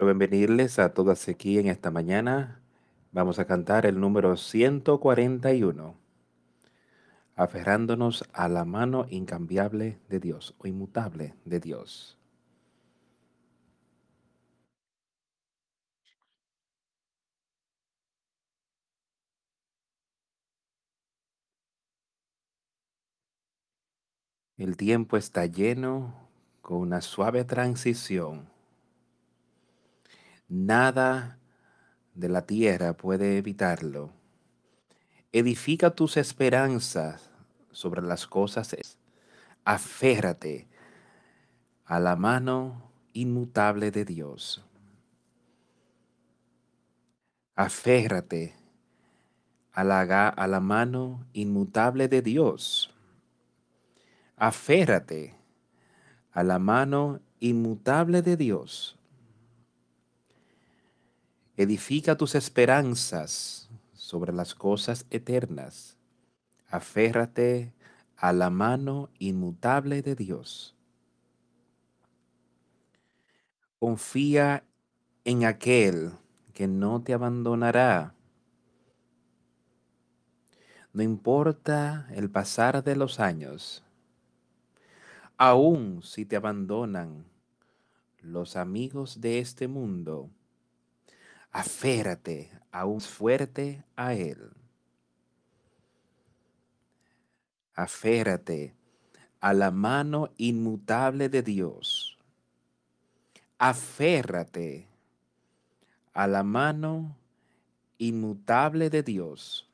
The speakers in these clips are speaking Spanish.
Bienvenirles a todas aquí en esta mañana. Vamos a cantar el número 141, aferrándonos a la mano incambiable de Dios o inmutable de Dios. El tiempo está lleno con una suave transición. Nada de la tierra puede evitarlo. Edifica tus esperanzas sobre las cosas. Aférrate a la mano inmutable de Dios. Aférrate a la, a la mano inmutable de Dios aférrate a la mano inmutable de Dios. Edifica tus esperanzas sobre las cosas eternas. Aférrate a la mano inmutable de Dios. Confía en aquel que no te abandonará. No importa el pasar de los años, aun si te abandonan los amigos de este mundo, aférate aún fuerte a Él. Aférate a la mano inmutable de Dios. Aférrate a la mano inmutable de Dios.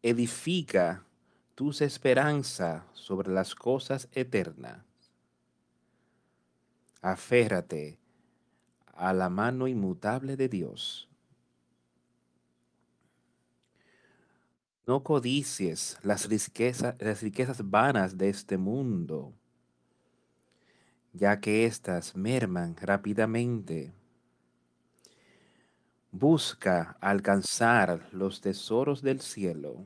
Edifica tus esperanzas sobre las cosas eternas. Aférrate a la mano inmutable de Dios. No codicies las riquezas, las riquezas vanas de este mundo, ya que éstas merman rápidamente. Busca alcanzar los tesoros del cielo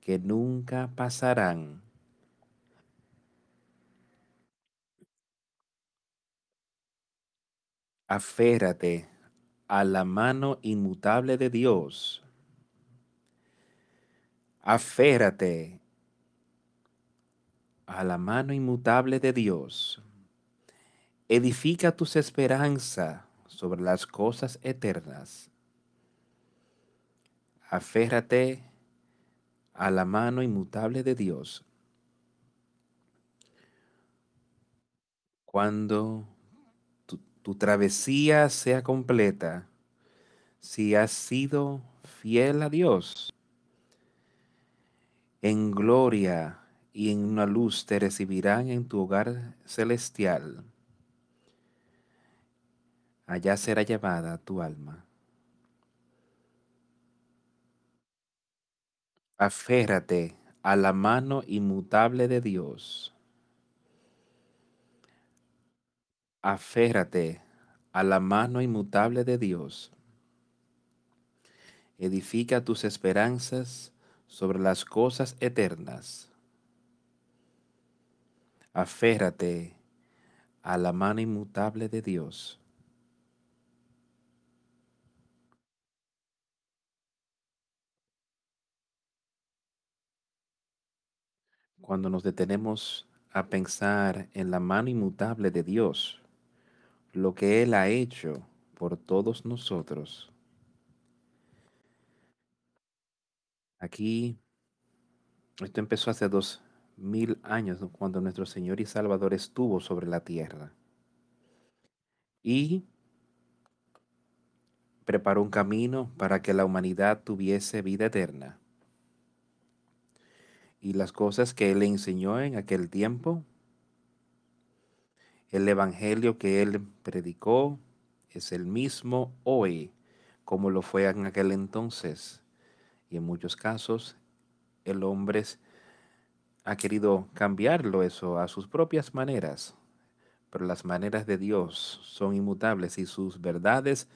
que nunca pasarán. Aférrate a la mano inmutable de Dios. Aférrate a la mano inmutable de Dios. Edifica tus esperanzas sobre las cosas eternas. Aférrate a la mano inmutable de Dios. Cuando tu, travesía sea completa, si has sido fiel a Dios, en gloria y en una luz te recibirán en tu hogar celestial. Allá será llevada tu alma. Aférrate a la mano inmutable de Dios. Aférrate a la mano inmutable de Dios. Edifica tus esperanzas sobre las cosas eternas. Aférrate a la mano inmutable de Dios. cuando nos detenemos a pensar en la mano inmutable de Dios, lo que Él ha hecho por todos nosotros. Aquí, esto empezó hace dos mil años, cuando nuestro Señor y Salvador estuvo sobre la tierra. Y preparó un camino para que la humanidad tuviese vida eterna y las cosas que Él le enseñó en aquel tiempo, el Evangelio que Él predicó es el mismo hoy como lo fue en aquel entonces. Y en muchos casos el hombre ha querido cambiarlo eso a sus propias maneras, pero las maneras de Dios son inmutables y sus verdades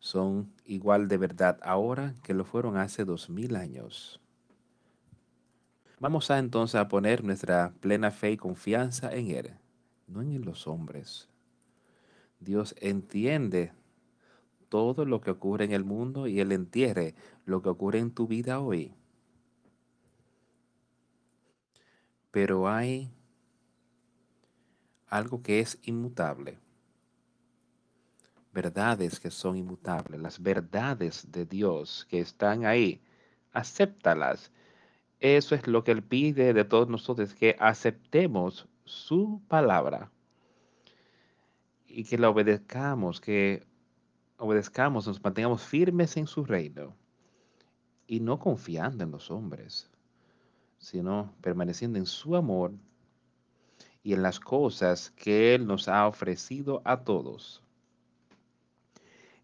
son igual de verdad ahora que lo fueron hace dos mil años. Vamos a entonces a poner nuestra plena fe y confianza en Él, no en los hombres. Dios entiende todo lo que ocurre en el mundo y Él entiende lo que ocurre en tu vida hoy. Pero hay algo que es inmutable. Verdades que son inmutables. Las verdades de Dios que están ahí. Acéptalas. Eso es lo que Él pide de todos nosotros, que aceptemos su palabra y que la obedezcamos, que obedezcamos, nos mantengamos firmes en su reino y no confiando en los hombres, sino permaneciendo en su amor y en las cosas que Él nos ha ofrecido a todos.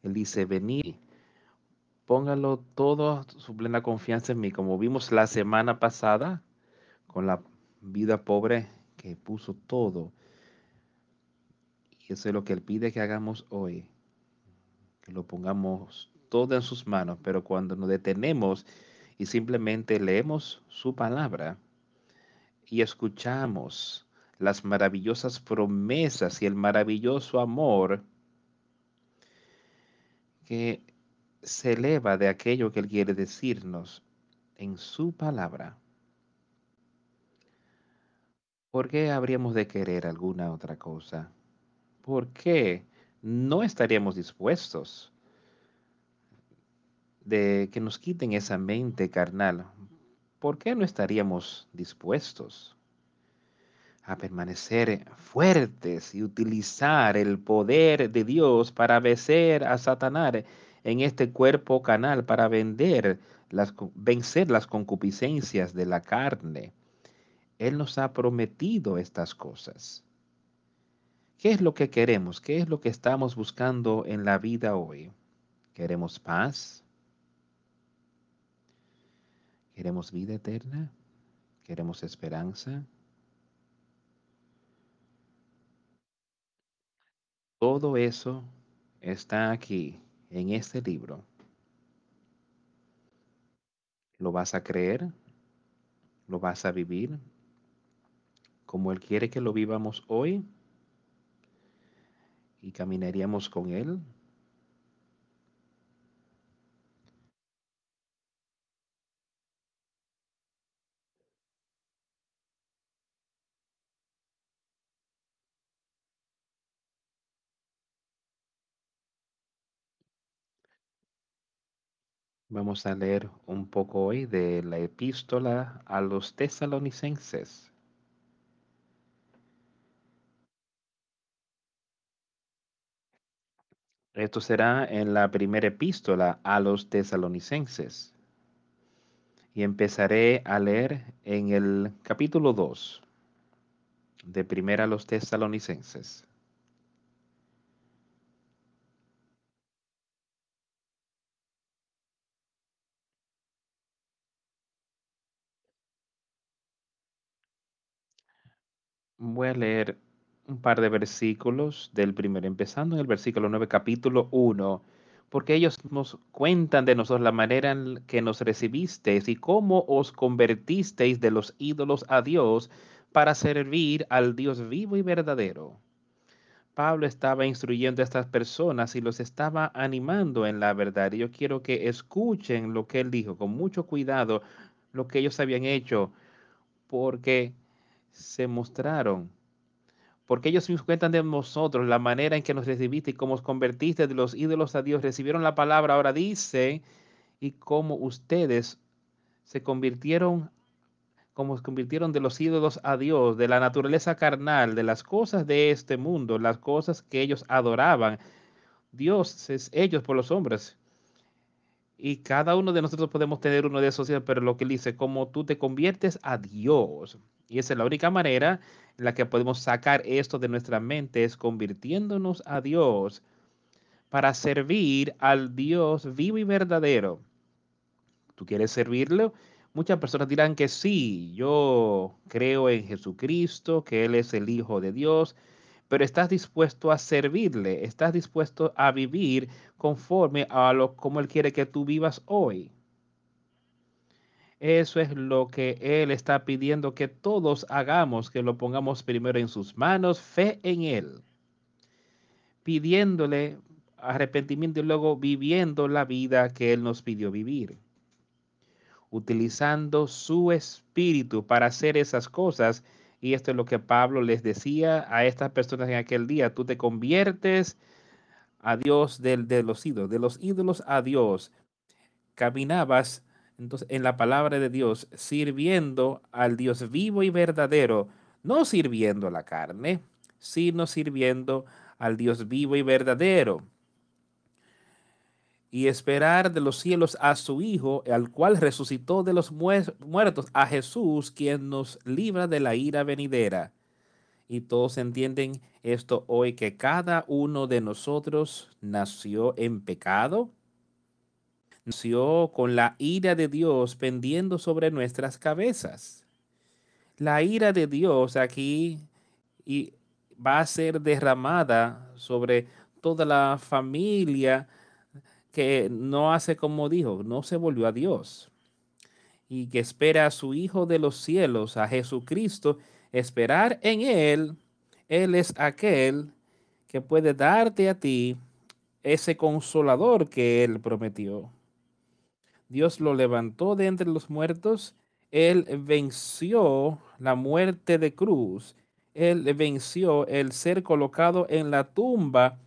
Él dice, venid, póngalo todo su plena confianza en mí, como vimos la semana pasada con la vida pobre que puso todo eso es lo que Él pide que hagamos hoy, que lo pongamos todo en sus manos, pero cuando nos detenemos y simplemente leemos su palabra y escuchamos las maravillosas promesas y el maravilloso amor que se eleva de aquello que Él quiere decirnos en su palabra. ¿Por qué habríamos de querer alguna otra cosa? ¿por qué no estaríamos dispuestos de que nos quiten esa mente carnal? ¿Por qué no estaríamos dispuestos a permanecer fuertes y utilizar el poder de Dios para vencer a Satanás en este cuerpo canal, para vender las, vencer las concupiscencias de la carne? Él nos ha prometido estas cosas. ¿Qué es lo que queremos? ¿Qué es lo que estamos buscando en la vida hoy? ¿Queremos paz? ¿Queremos vida eterna? ¿Queremos esperanza? Todo eso está aquí, en este libro. ¿Lo vas a creer? ¿Lo vas a vivir? ¿Como Él quiere que lo vivamos hoy? y caminaríamos con Él. Vamos a leer un poco hoy de la epístola a los tesalonicenses. Esto será en la primera epístola a los tesalonicenses. Y empezaré a leer en el capítulo 2 de primera a los tesalonicenses. Voy a leer un par de versículos del primero, empezando en el versículo 9, capítulo 1, porque ellos nos cuentan de nosotros la manera en que nos recibisteis y cómo os convertisteis de los ídolos a Dios para servir al Dios vivo y verdadero. Pablo estaba instruyendo a estas personas y los estaba animando en la verdad. Y yo quiero que escuchen lo que él dijo con mucho cuidado, lo que ellos habían hecho, porque se mostraron porque ellos mismos cuentan de nosotros la manera en que nos recibiste y cómo os convertiste de los ídolos a Dios, recibieron la palabra, ahora dice, y cómo ustedes se convirtieron, como se convirtieron de los ídolos a Dios, de la naturaleza carnal, de las cosas de este mundo, las cosas que ellos adoraban. Dios es ellos por los hombres. Y cada uno de nosotros podemos tener uno de esos, pero lo que él dice, como tú te conviertes a Dios. Y esa es la única manera en la que podemos sacar esto de nuestra mente, es convirtiéndonos a Dios para servir al Dios vivo y verdadero. ¿Tú quieres servirle? Muchas personas dirán que sí, yo creo en Jesucristo, que Él es el Hijo de Dios, pero estás dispuesto a servirle, estás dispuesto a vivir conforme a lo como Él quiere que tú vivas hoy. Eso es lo que Él está pidiendo que todos hagamos, que lo pongamos primero en sus manos, fe en Él. pidiéndole arrepentimiento y luego viviendo la vida que Él nos pidió vivir. Utilizando su espíritu para hacer esas cosas. Y esto es lo que Pablo les decía a estas personas en aquel día. Tú te conviertes a Dios de, de los ídolos, de los ídolos a Dios. Caminabas entonces en la palabra de Dios, sirviendo al Dios vivo y verdadero, no sirviendo a la carne, sino sirviendo al Dios vivo y verdadero y esperar de los cielos a su Hijo, al cual resucitó de los muertos, a Jesús, quien nos libra de la ira venidera. Y todos entienden esto hoy, que cada uno de nosotros nació en pecado, nació con la ira de Dios pendiendo sobre nuestras cabezas. La ira de Dios aquí y va a ser derramada sobre toda la familia, que no hace como dijo, no se volvió a Dios. Y que espera a su Hijo de los cielos, a Jesucristo, esperar en Él, Él es aquel que puede darte a ti ese consolador que Él prometió. Dios lo levantó de entre los muertos, Él venció la muerte de cruz, Él venció el ser colocado en la tumba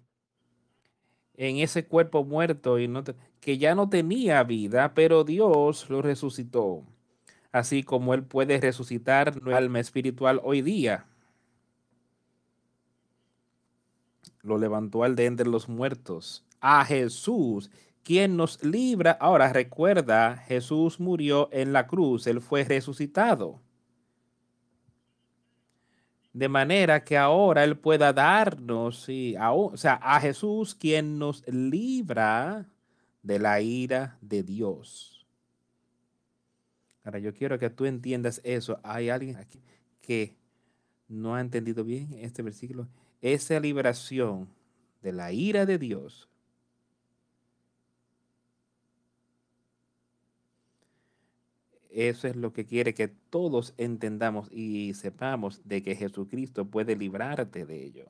en ese cuerpo muerto y no que ya no tenía vida, pero Dios lo resucitó. Así como Él puede resucitar nuestra alma espiritual hoy día. Lo levantó al de entre los muertos. A Jesús, quien nos libra. Ahora recuerda, Jesús murió en la cruz, Él fue resucitado de manera que ahora Él pueda darnos, a, o sea, a Jesús quien nos libra de la ira de Dios. Ahora yo quiero que tú entiendas eso. Hay alguien aquí que no ha entendido bien este versículo. Esa liberación de la ira de Dios Eso es lo que quiere que todos entendamos y sepamos de que Jesucristo puede librarte de ello.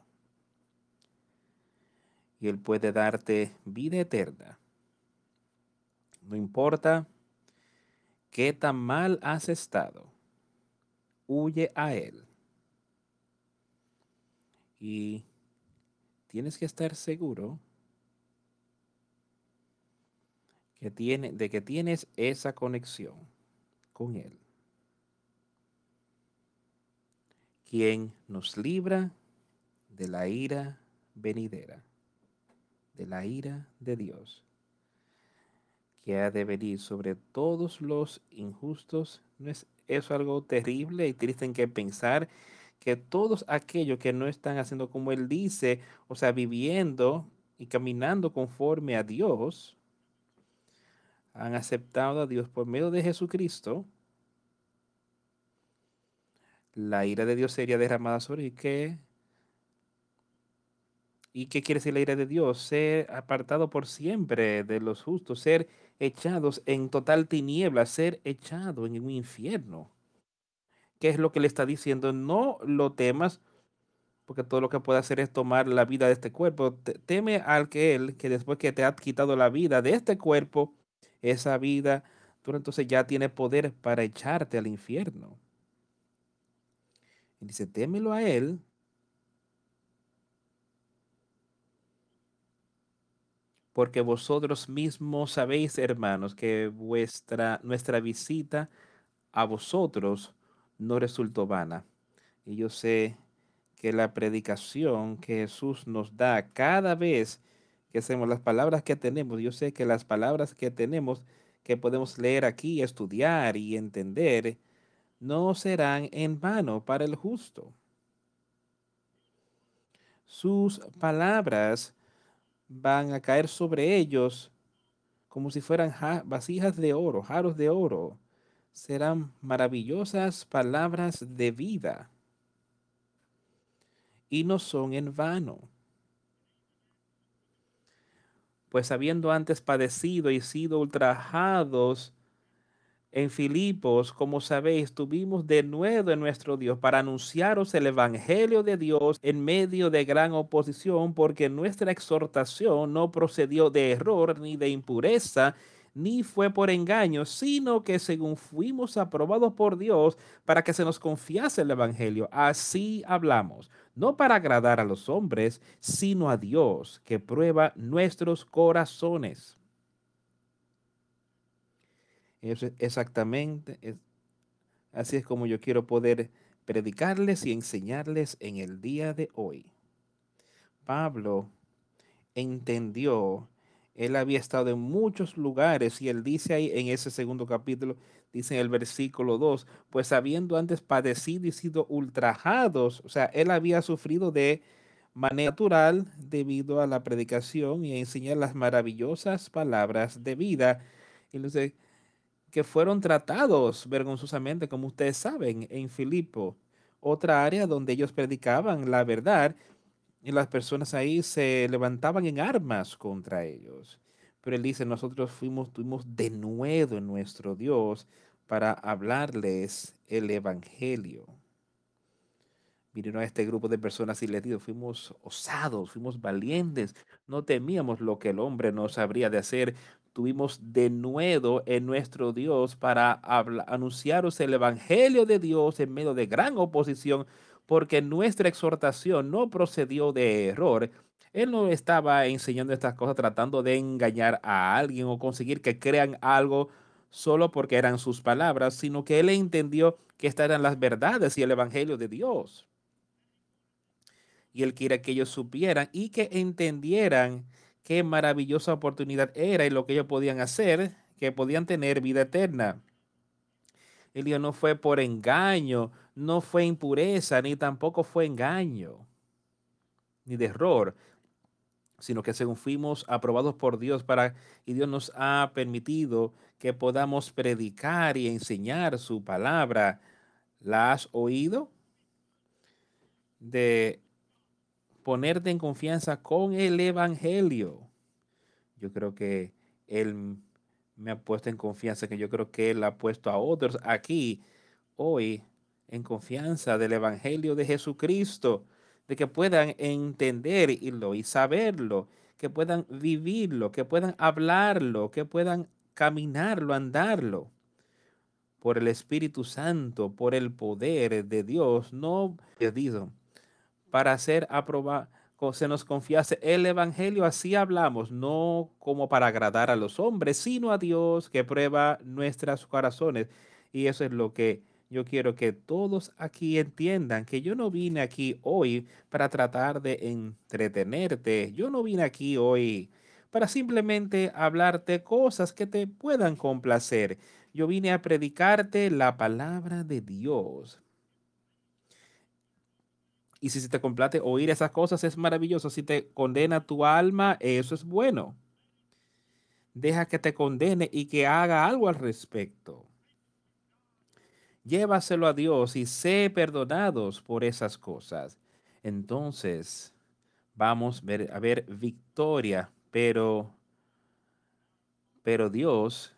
Y Él puede darte vida eterna. No importa qué tan mal has estado, huye a Él. Y tienes que estar seguro que tiene, de que tienes esa conexión Él, quien nos libra de la ira venidera, de la ira de Dios, que ha de venir sobre todos los injustos. ¿No es eso algo terrible y triste en que pensar? que todos aquellos que no están haciendo como Él dice, o sea, viviendo y caminando conforme a Dios, han aceptado a Dios por medio de Jesucristo, la ira de Dios sería derramada sobre ¿Y qué? ¿Y qué quiere decir la ira de Dios? Ser apartado por siempre de los justos, ser echados en total tiniebla, ser echado en un infierno. ¿Qué es lo que le está diciendo? No lo temas, porque todo lo que puede hacer es tomar la vida de este cuerpo. Teme al que él, que después que te ha quitado la vida de este cuerpo, esa vida, tú entonces ya tiene poder para echarte al infierno. Y dice, témelo a él. Porque vosotros mismos sabéis, hermanos, que vuestra, nuestra visita a vosotros no resultó vana. Y yo sé que la predicación que Jesús nos da cada vez que hacemos, las palabras que tenemos, yo sé que las palabras que tenemos, que podemos leer aquí, estudiar y entender, no serán en vano para el justo. Sus palabras van a caer sobre ellos como si fueran vasijas de oro, jaros de oro. Serán maravillosas palabras de vida y no son en vano pues habiendo antes padecido y sido ultrajados en Filipos, como sabéis, tuvimos de nuevo en nuestro Dios para anunciaros el Evangelio de Dios en medio de gran oposición, porque nuestra exhortación no procedió de error ni de impureza, ni fue por engaño, sino que según fuimos aprobados por Dios para que se nos confiase el Evangelio, así hablamos, no para agradar a los hombres, sino a Dios, que prueba nuestros corazones. Es exactamente, así es como yo quiero poder predicarles y enseñarles en el día de hoy. Pablo entendió, él había estado en muchos lugares y él dice ahí en ese segundo capítulo, dice en el versículo 2, pues habiendo antes padecido y sido ultrajados, o sea, él había sufrido de manera natural debido a la predicación y a enseñar las maravillosas palabras de vida. Y entonces, que fueron tratados vergonzosamente, como ustedes saben, en Filipo, otra área donde ellos predicaban la verdad y las personas ahí se levantaban en armas contra ellos. Pero él dice, nosotros fuimos, tuvimos de nuevo en nuestro Dios para hablarles el Evangelio. Vinieron a este grupo de personas y les dijo, fuimos osados, fuimos valientes, no temíamos lo que el hombre nos habría de hacer, tuvimos de nuevo en nuestro Dios para anunciaros el Evangelio de Dios en medio de gran oposición, porque nuestra exhortación no procedió de error. Él no estaba enseñando estas cosas tratando de engañar a alguien o conseguir que crean algo solo porque eran sus palabras, sino que él entendió que estas eran las verdades y el Evangelio de Dios. Y él quiere que ellos supieran y que entendieran qué maravillosa oportunidad era y lo que ellos podían hacer, que podían tener vida eterna. El no fue por engaño, no fue impureza, ni tampoco fue engaño, ni de error, sino que según fuimos aprobados por Dios para, y Dios nos ha permitido que podamos predicar y enseñar su palabra. ¿La has oído? De ponerte en confianza con el Evangelio. Yo creo que Él me ha puesto en confianza, que yo creo que Él ha puesto a otros aquí hoy en confianza del Evangelio de Jesucristo, de que puedan entenderlo y saberlo, que puedan vivirlo, que puedan hablarlo, que puedan caminarlo, andarlo. Por el Espíritu Santo, por el poder de Dios, no perdido para ser aprobado, se nos confiase el Evangelio, así hablamos, no como para agradar a los hombres, sino a Dios que prueba nuestros corazones. Y eso es lo que yo quiero que todos aquí entiendan, que yo no vine aquí hoy para tratar de entretenerte, yo no vine aquí hoy para simplemente hablarte cosas que te puedan complacer. Yo vine a predicarte la palabra de Dios. Y si se te complate oír esas cosas, es maravilloso. Si te condena tu alma, eso es bueno. Deja que te condene y que haga algo al respecto. Llévaselo a Dios y sé perdonados por esas cosas. Entonces, vamos a ver victoria, pero, pero Dios,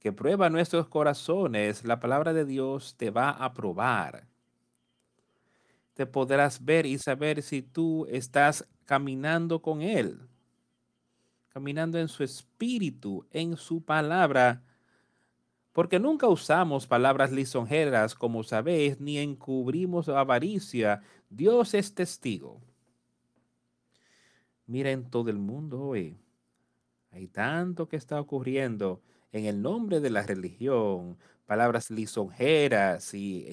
que prueba nuestros corazones, la palabra de Dios te va a probar te podrás ver y saber si tú estás caminando con Él, caminando en su espíritu, en su palabra, porque nunca usamos palabras lisonjeras, como sabéis, ni encubrimos avaricia. Dios es testigo. Mira en todo el mundo hoy. Hay tanto que está ocurriendo en el nombre de la religión, palabras lisonjeras y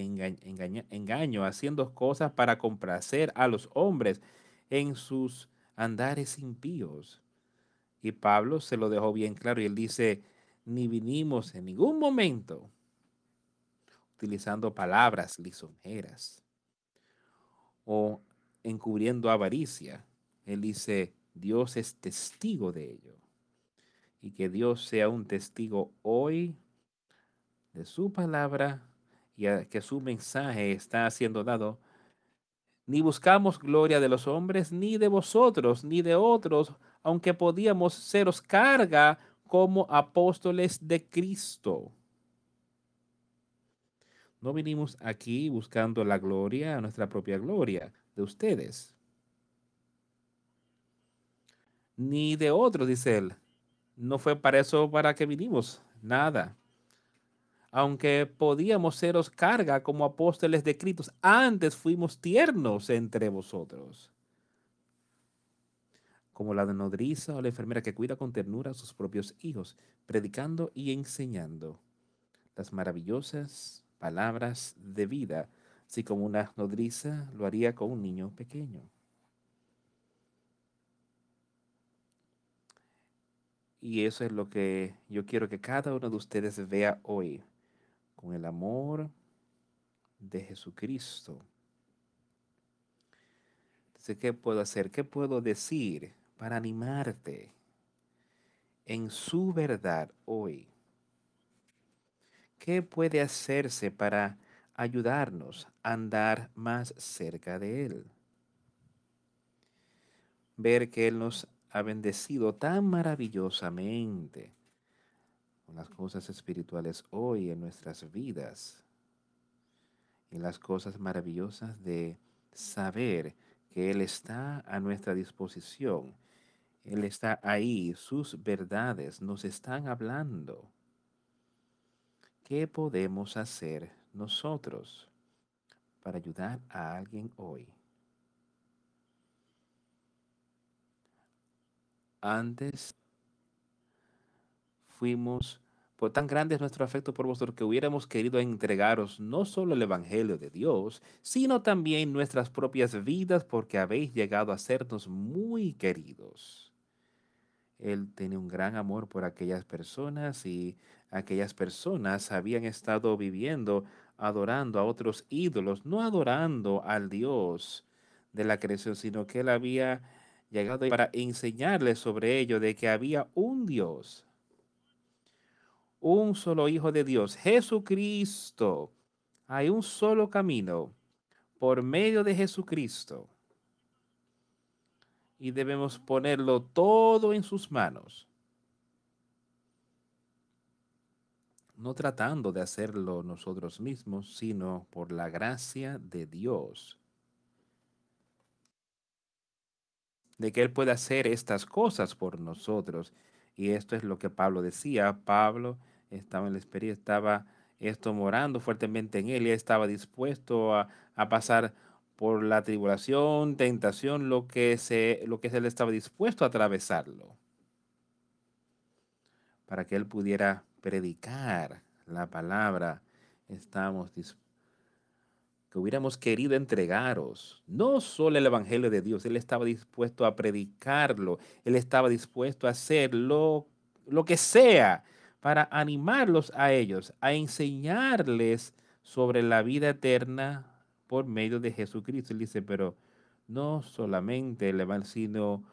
engaño, haciendo cosas para complacer a los hombres en sus andares impíos. Y Pablo se lo dejó bien claro y él dice, ni vinimos en ningún momento utilizando palabras lisonjeras o encubriendo avaricia. Él dice, Dios es testigo de ello. Y que Dios sea un testigo hoy de su palabra y a que su mensaje está siendo dado, ni buscamos gloria de los hombres, ni de vosotros, ni de otros, aunque podíamos seros carga como apóstoles de Cristo. No vinimos aquí buscando la gloria, nuestra propia gloria de ustedes. Ni de otros, dice él. No fue para eso para que vinimos, nada. Aunque podíamos seros carga como apóstoles de Cristo, antes fuimos tiernos entre vosotros como la nodriza o la enfermera que cuida con ternura a sus propios hijos, predicando y enseñando las maravillosas palabras de vida, así como una nodriza lo haría con un niño pequeño. Y eso es lo que yo quiero que cada uno de ustedes vea hoy, con el amor de Jesucristo. Entonces, ¿qué puedo hacer? ¿Qué puedo decir? para animarte en su verdad hoy. ¿Qué puede hacerse para ayudarnos a andar más cerca de Él? Ver que Él nos ha bendecido tan maravillosamente las cosas espirituales hoy en nuestras vidas y las cosas maravillosas de saber que Él está a nuestra disposición él está ahí, sus verdades nos están hablando. ¿Qué podemos hacer nosotros para ayudar a alguien hoy? Antes fuimos, tan grande es nuestro afecto por vosotros que hubiéramos querido entregaros no solo el Evangelio de Dios, sino también nuestras propias vidas porque habéis llegado a sernos muy queridos. Él tenía un gran amor por aquellas personas y aquellas personas habían estado viviendo adorando a otros ídolos, no adorando al Dios de la creación, sino que él había llegado para enseñarles sobre ello de que había un Dios, un solo Hijo de Dios, Jesucristo. Hay un solo camino por medio de Jesucristo y debemos ponerlo todo en sus manos. No tratando de hacerlo nosotros mismos, sino por la gracia de Dios. De que Él puede hacer estas cosas por nosotros. Y esto es lo que Pablo decía. Pablo estaba en la experiencia, estaba esto morando fuertemente en él y estaba dispuesto a, a pasar por la tribulación, tentación, lo que, se, lo que él estaba dispuesto a atravesarlo, para que él pudiera predicar la palabra, estamos que hubiéramos querido entregaros, no solo el Evangelio de Dios, Él estaba dispuesto a predicarlo, Él estaba dispuesto a hacer lo, lo que sea para animarlos a ellos, a enseñarles sobre la vida eterna, por medio de Jesucristo. Él dice, pero no solamente el Evangelio, sino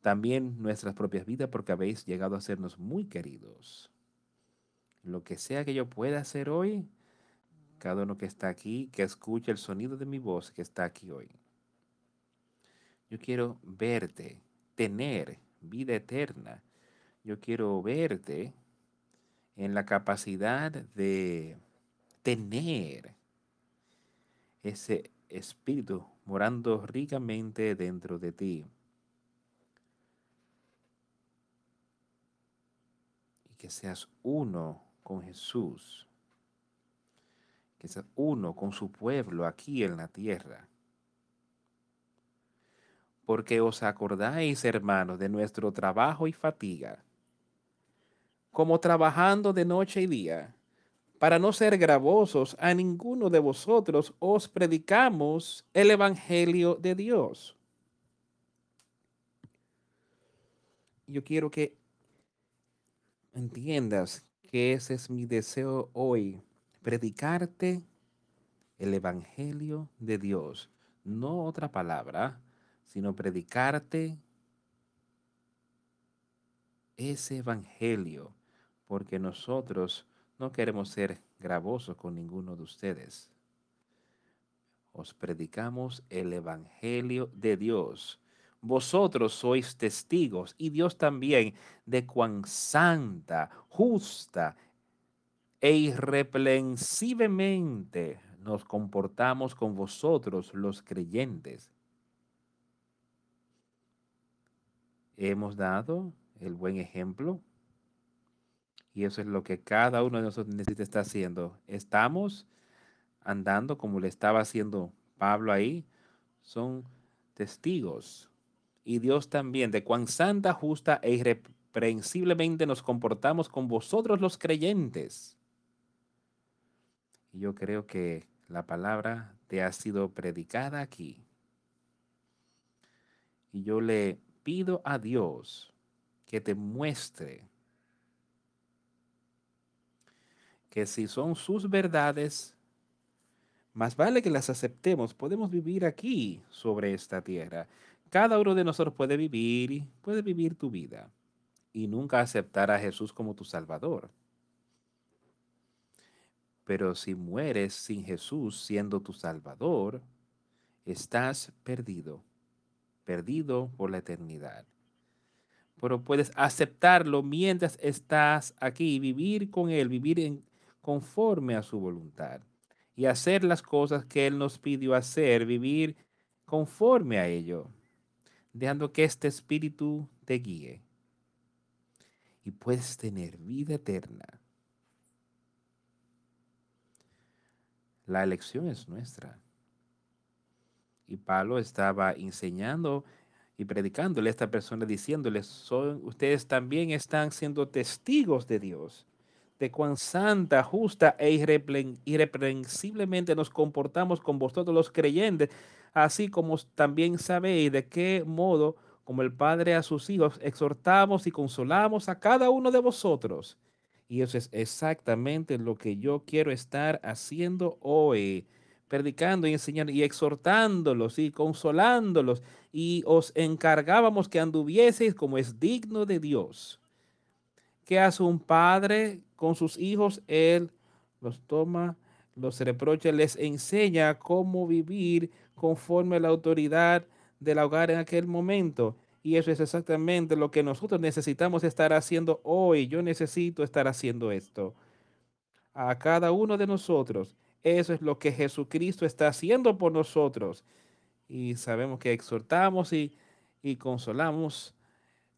también nuestras propias vidas, porque habéis llegado a sernos muy queridos. Lo que sea que yo pueda hacer hoy, cada uno que está aquí, que escuche el sonido de mi voz que está aquí hoy. Yo quiero verte, tener vida eterna. Yo quiero verte en la capacidad de tener ese espíritu morando ricamente dentro de ti. Y que seas uno con Jesús. Que seas uno con su pueblo aquí en la tierra. Porque os acordáis, hermanos, de nuestro trabajo y fatiga, como trabajando de noche y día para no ser gravosos, a ninguno de vosotros os predicamos el Evangelio de Dios. Yo quiero que entiendas que ese es mi deseo hoy, predicarte el Evangelio de Dios, no otra palabra, sino predicarte ese Evangelio, porque nosotros no queremos ser gravosos con ninguno de ustedes. Os predicamos el Evangelio de Dios. Vosotros sois testigos y Dios también de cuán santa, justa e irreprensiblemente nos comportamos con vosotros los creyentes. Hemos dado el buen ejemplo y eso es lo que cada uno de nosotros necesita estar haciendo. Estamos andando como le estaba haciendo Pablo ahí. Son testigos. Y Dios también de cuán santa, justa e irreprensiblemente nos comportamos con vosotros los creyentes. Y yo creo que la palabra te ha sido predicada aquí. Y yo le pido a Dios que te muestre que si son sus verdades, más vale que las aceptemos. Podemos vivir aquí sobre esta tierra. Cada uno de nosotros puede vivir, puede vivir tu vida y nunca aceptar a Jesús como tu Salvador. Pero si mueres sin Jesús siendo tu Salvador, estás perdido, perdido por la eternidad. Pero puedes aceptarlo mientras estás aquí, vivir con Él, vivir en, conforme a su voluntad y hacer las cosas que Él nos pidió hacer, vivir conforme a ello, dejando que este Espíritu te guíe. Y puedes tener vida eterna. La elección es nuestra. Y Pablo estaba enseñando y predicándole a esta persona, diciéndole, son, ustedes también están siendo testigos de Dios de cuán santa, justa e irreprensiblemente nos comportamos con vosotros los creyentes, así como también sabéis de qué modo, como el Padre a sus hijos, exhortamos y consolamos a cada uno de vosotros. Y eso es exactamente lo que yo quiero estar haciendo hoy, predicando y enseñando y exhortándolos y consolándolos. Y os encargábamos que anduvieseis como es digno de Dios. ¿Qué hace un padre con sus hijos, él los toma, los reprocha, les enseña cómo vivir conforme a la autoridad del hogar en aquel momento. Y eso es exactamente lo que nosotros necesitamos estar haciendo hoy. Yo necesito estar haciendo esto. A cada uno de nosotros. Eso es lo que Jesucristo está haciendo por nosotros. Y sabemos que exhortamos y, y consolamos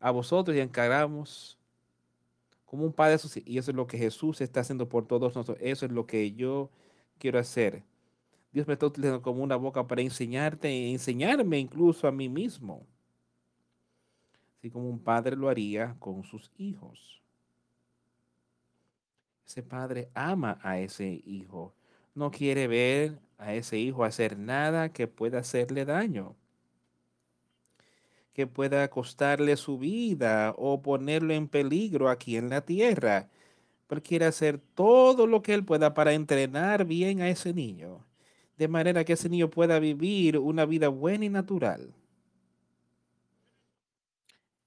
a vosotros y encargamos como un padre. Y eso es lo que Jesús está haciendo por todos nosotros. Eso es lo que yo quiero hacer. Dios me está utilizando como una boca para enseñarte enseñarme incluso a mí mismo. Así como un padre lo haría con sus hijos. Ese padre ama a ese hijo. No quiere ver a ese hijo hacer nada que pueda hacerle daño que pueda costarle su vida o ponerlo en peligro aquí en la tierra. Pero quiere hacer todo lo que él pueda para entrenar bien a ese niño, de manera que ese niño pueda vivir una vida buena y natural.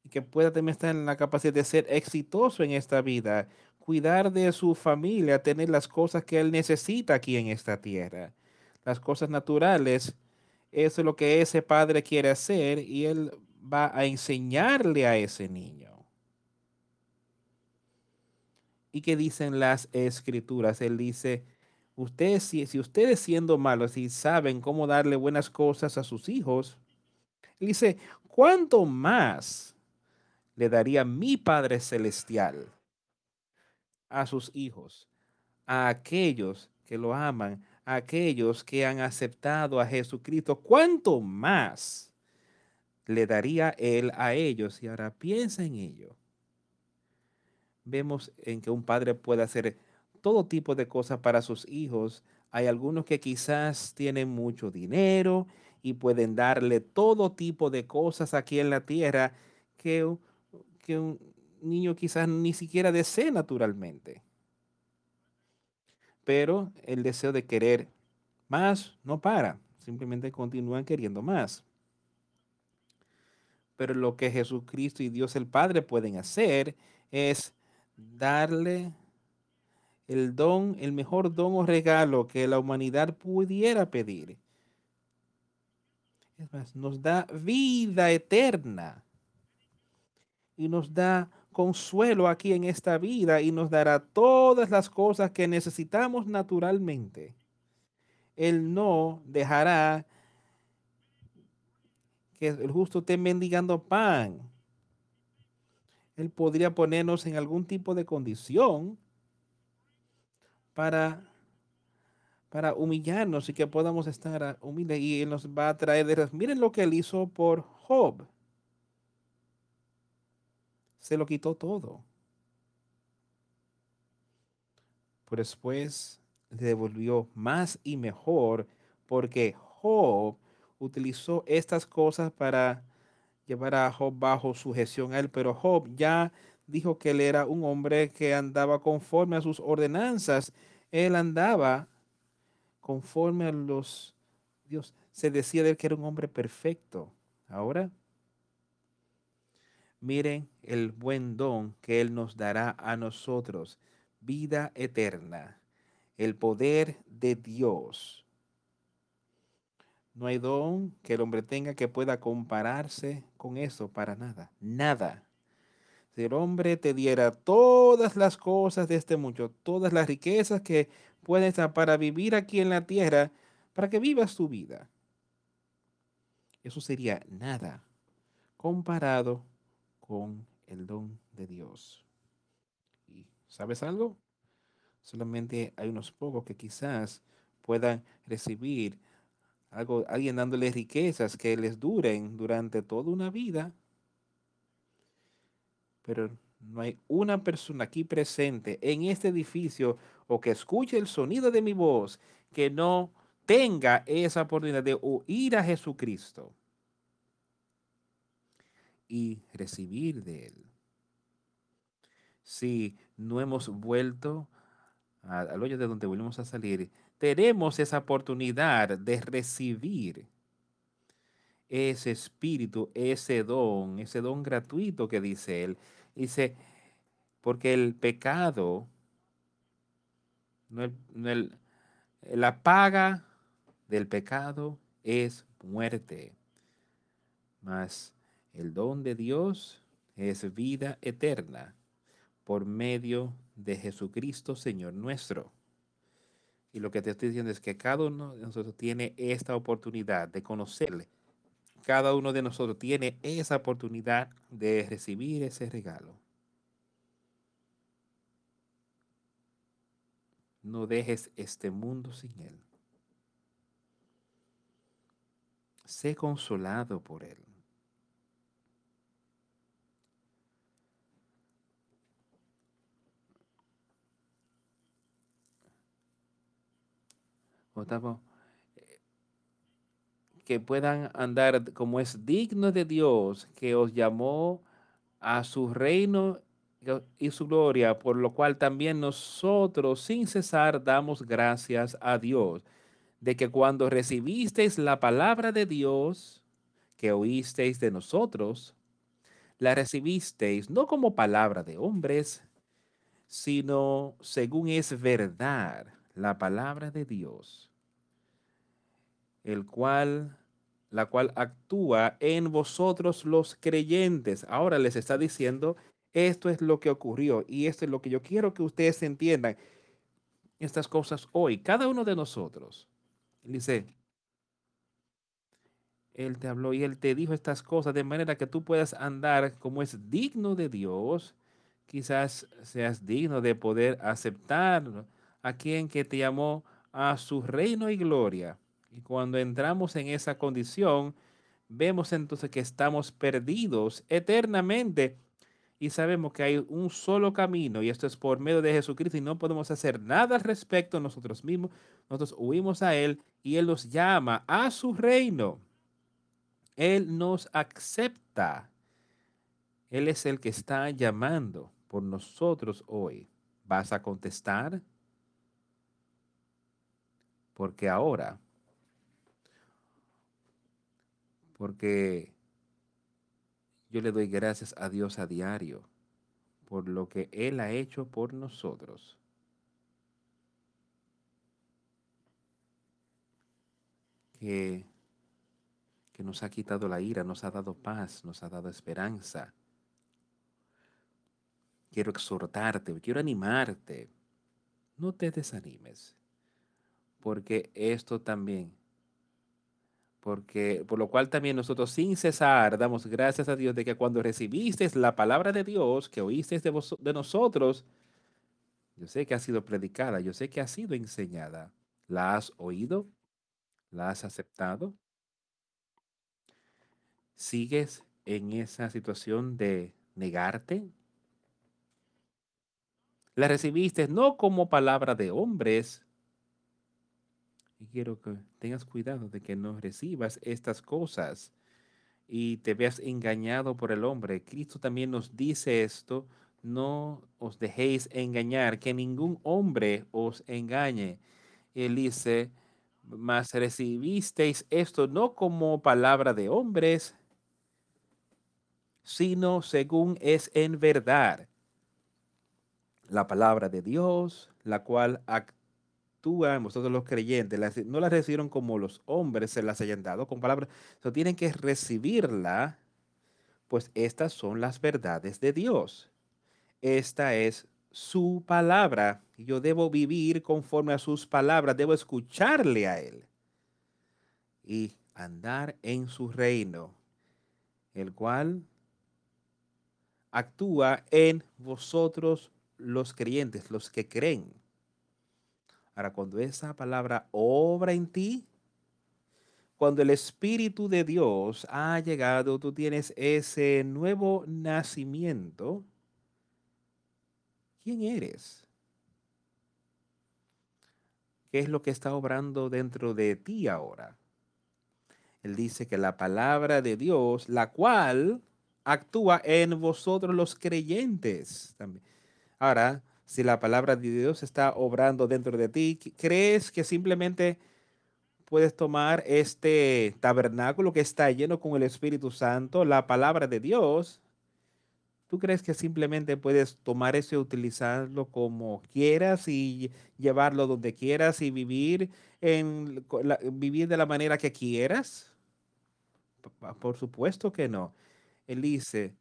Y que pueda también estar en la capacidad de ser exitoso en esta vida, cuidar de su familia, tener las cosas que él necesita aquí en esta tierra. Las cosas naturales, eso es lo que ese padre quiere hacer y él va a enseñarle a ese niño. ¿Y qué dicen las escrituras? Él dice, ustedes, si, si ustedes siendo malos y saben cómo darle buenas cosas a sus hijos, él dice, ¿cuánto más le daría mi Padre Celestial a sus hijos, a aquellos que lo aman, a aquellos que han aceptado a Jesucristo? ¿Cuánto más? Le daría él a ellos. Y ahora piensa en ello. Vemos en que un padre puede hacer todo tipo de cosas para sus hijos. Hay algunos que quizás tienen mucho dinero y pueden darle todo tipo de cosas aquí en la tierra que, que un niño quizás ni siquiera desee naturalmente. Pero el deseo de querer más no para, simplemente continúan queriendo más. Pero lo que Jesucristo y Dios el Padre pueden hacer es darle el don, el mejor don o regalo que la humanidad pudiera pedir. Es más, nos da vida eterna y nos da consuelo aquí en esta vida y nos dará todas las cosas que necesitamos naturalmente. Él no dejará que el justo esté mendigando pan. Él podría ponernos en algún tipo de condición para, para humillarnos y que podamos estar humildes. Y Él nos va a traer de... Miren lo que Él hizo por Job. Se lo quitó todo. Pero después le devolvió más y mejor porque Job utilizó estas cosas para llevar a Job bajo sujeción a él, pero Job ya dijo que él era un hombre que andaba conforme a sus ordenanzas. Él andaba conforme a los Dios. Se decía de él que era un hombre perfecto. Ahora, miren el buen don que él nos dará a nosotros, vida eterna, el poder de Dios no hay don que el hombre tenga que pueda compararse con eso para nada. Nada. Si el hombre te diera todas las cosas de este mundo, todas las riquezas que puedes para vivir aquí en la tierra, para que vivas tu vida. Eso sería nada comparado con el don de Dios. ¿Y sabes algo? Solamente hay unos pocos que quizás puedan recibir algo, alguien dándoles riquezas que les duren durante toda una vida. Pero no hay una persona aquí presente en este edificio o que escuche el sonido de mi voz que no tenga esa oportunidad de oír a Jesucristo y recibir de Él. Si no hemos vuelto al hoyo de donde volvemos a salir, tenemos esa oportunidad de recibir ese espíritu, ese don, ese don gratuito que dice él. Dice, porque el pecado, no la paga del pecado es muerte, mas el don de Dios es vida eterna por medio de Jesucristo, Señor nuestro. Y lo que te estoy diciendo es que cada uno de nosotros tiene esta oportunidad de conocerle. Cada uno de nosotros tiene esa oportunidad de recibir ese regalo. No dejes este mundo sin Él. Sé consolado por Él. Que puedan andar como es digno de Dios, que os llamó a su reino y su gloria, por lo cual también nosotros sin cesar damos gracias a Dios, de que cuando recibisteis la palabra de Dios, que oísteis de nosotros, la recibisteis no como palabra de hombres, sino según es verdad la palabra de Dios, el cual la cual actúa en vosotros los creyentes. Ahora les está diciendo, esto es lo que ocurrió y esto es lo que yo quiero que ustedes entiendan. Estas cosas hoy, cada uno de nosotros. Dice, Él te habló y Él te dijo estas cosas de manera que tú puedas andar como es digno de Dios. Quizás seas digno de poder aceptar a quien que te llamó a su reino y gloria. Y cuando entramos en esa condición, vemos entonces que estamos perdidos eternamente y sabemos que hay un solo camino y esto es por medio de Jesucristo y no podemos hacer nada al respecto nosotros mismos. Nosotros huimos a Él y Él nos llama a su reino. Él nos acepta. Él es el que está llamando por nosotros hoy. ¿Vas a contestar? Porque ahora, porque yo le doy gracias a Dios a diario por lo que Él ha hecho por nosotros. Que, que nos ha quitado la ira, nos ha dado paz, nos ha dado esperanza. quiero exhortarte, quiero animarte. No te desanimes, porque esto también, porque por lo cual también nosotros sin cesar damos gracias a Dios de que cuando recibiste la palabra de Dios que oíste de, de nosotros, yo sé que ha sido predicada, yo sé que ha sido enseñada. ¿La has oído? ¿La has aceptado? ¿Sigues en esa situación de negarte? La recibiste no como palabra de hombres. Y quiero que tengas cuidado de que no recibas estas cosas y te veas engañado por el hombre. Cristo también nos dice esto no os dejéis engañar, que ningún hombre os engañe. Él dice, mas recibisteis esto no como palabra de hombres, sino según es en verdad la palabra de Dios, la cual actúa vosotros los creyentes. no la recibieron como los hombres se las hayan dado con palabras, so, tienen que recibirla, pues estas son las verdades de Dios. Esta es su palabra. Yo debo vivir conforme a sus palabras, debo escucharle a Él y andar en su reino, el cual actúa en vosotros los creyentes, los que creen. Ahora, cuando esa palabra obra en ti, cuando el Espíritu de Dios ha llegado, tú tienes ese nuevo nacimiento, ¿Quién eres? ¿Qué es lo que está obrando dentro de ti ahora? Él dice que la palabra de Dios, la cual actúa en vosotros los creyentes. También. Ahora, si la palabra de Dios está obrando dentro de ti, ¿crees que simplemente puedes tomar este tabernáculo que está lleno con el Espíritu Santo, la palabra de Dios, ¿Tú crees que simplemente puedes tomar eso y utilizarlo como quieras y llevarlo donde quieras y vivir, en, vivir de la manera que quieras? Por supuesto que no. Él dice,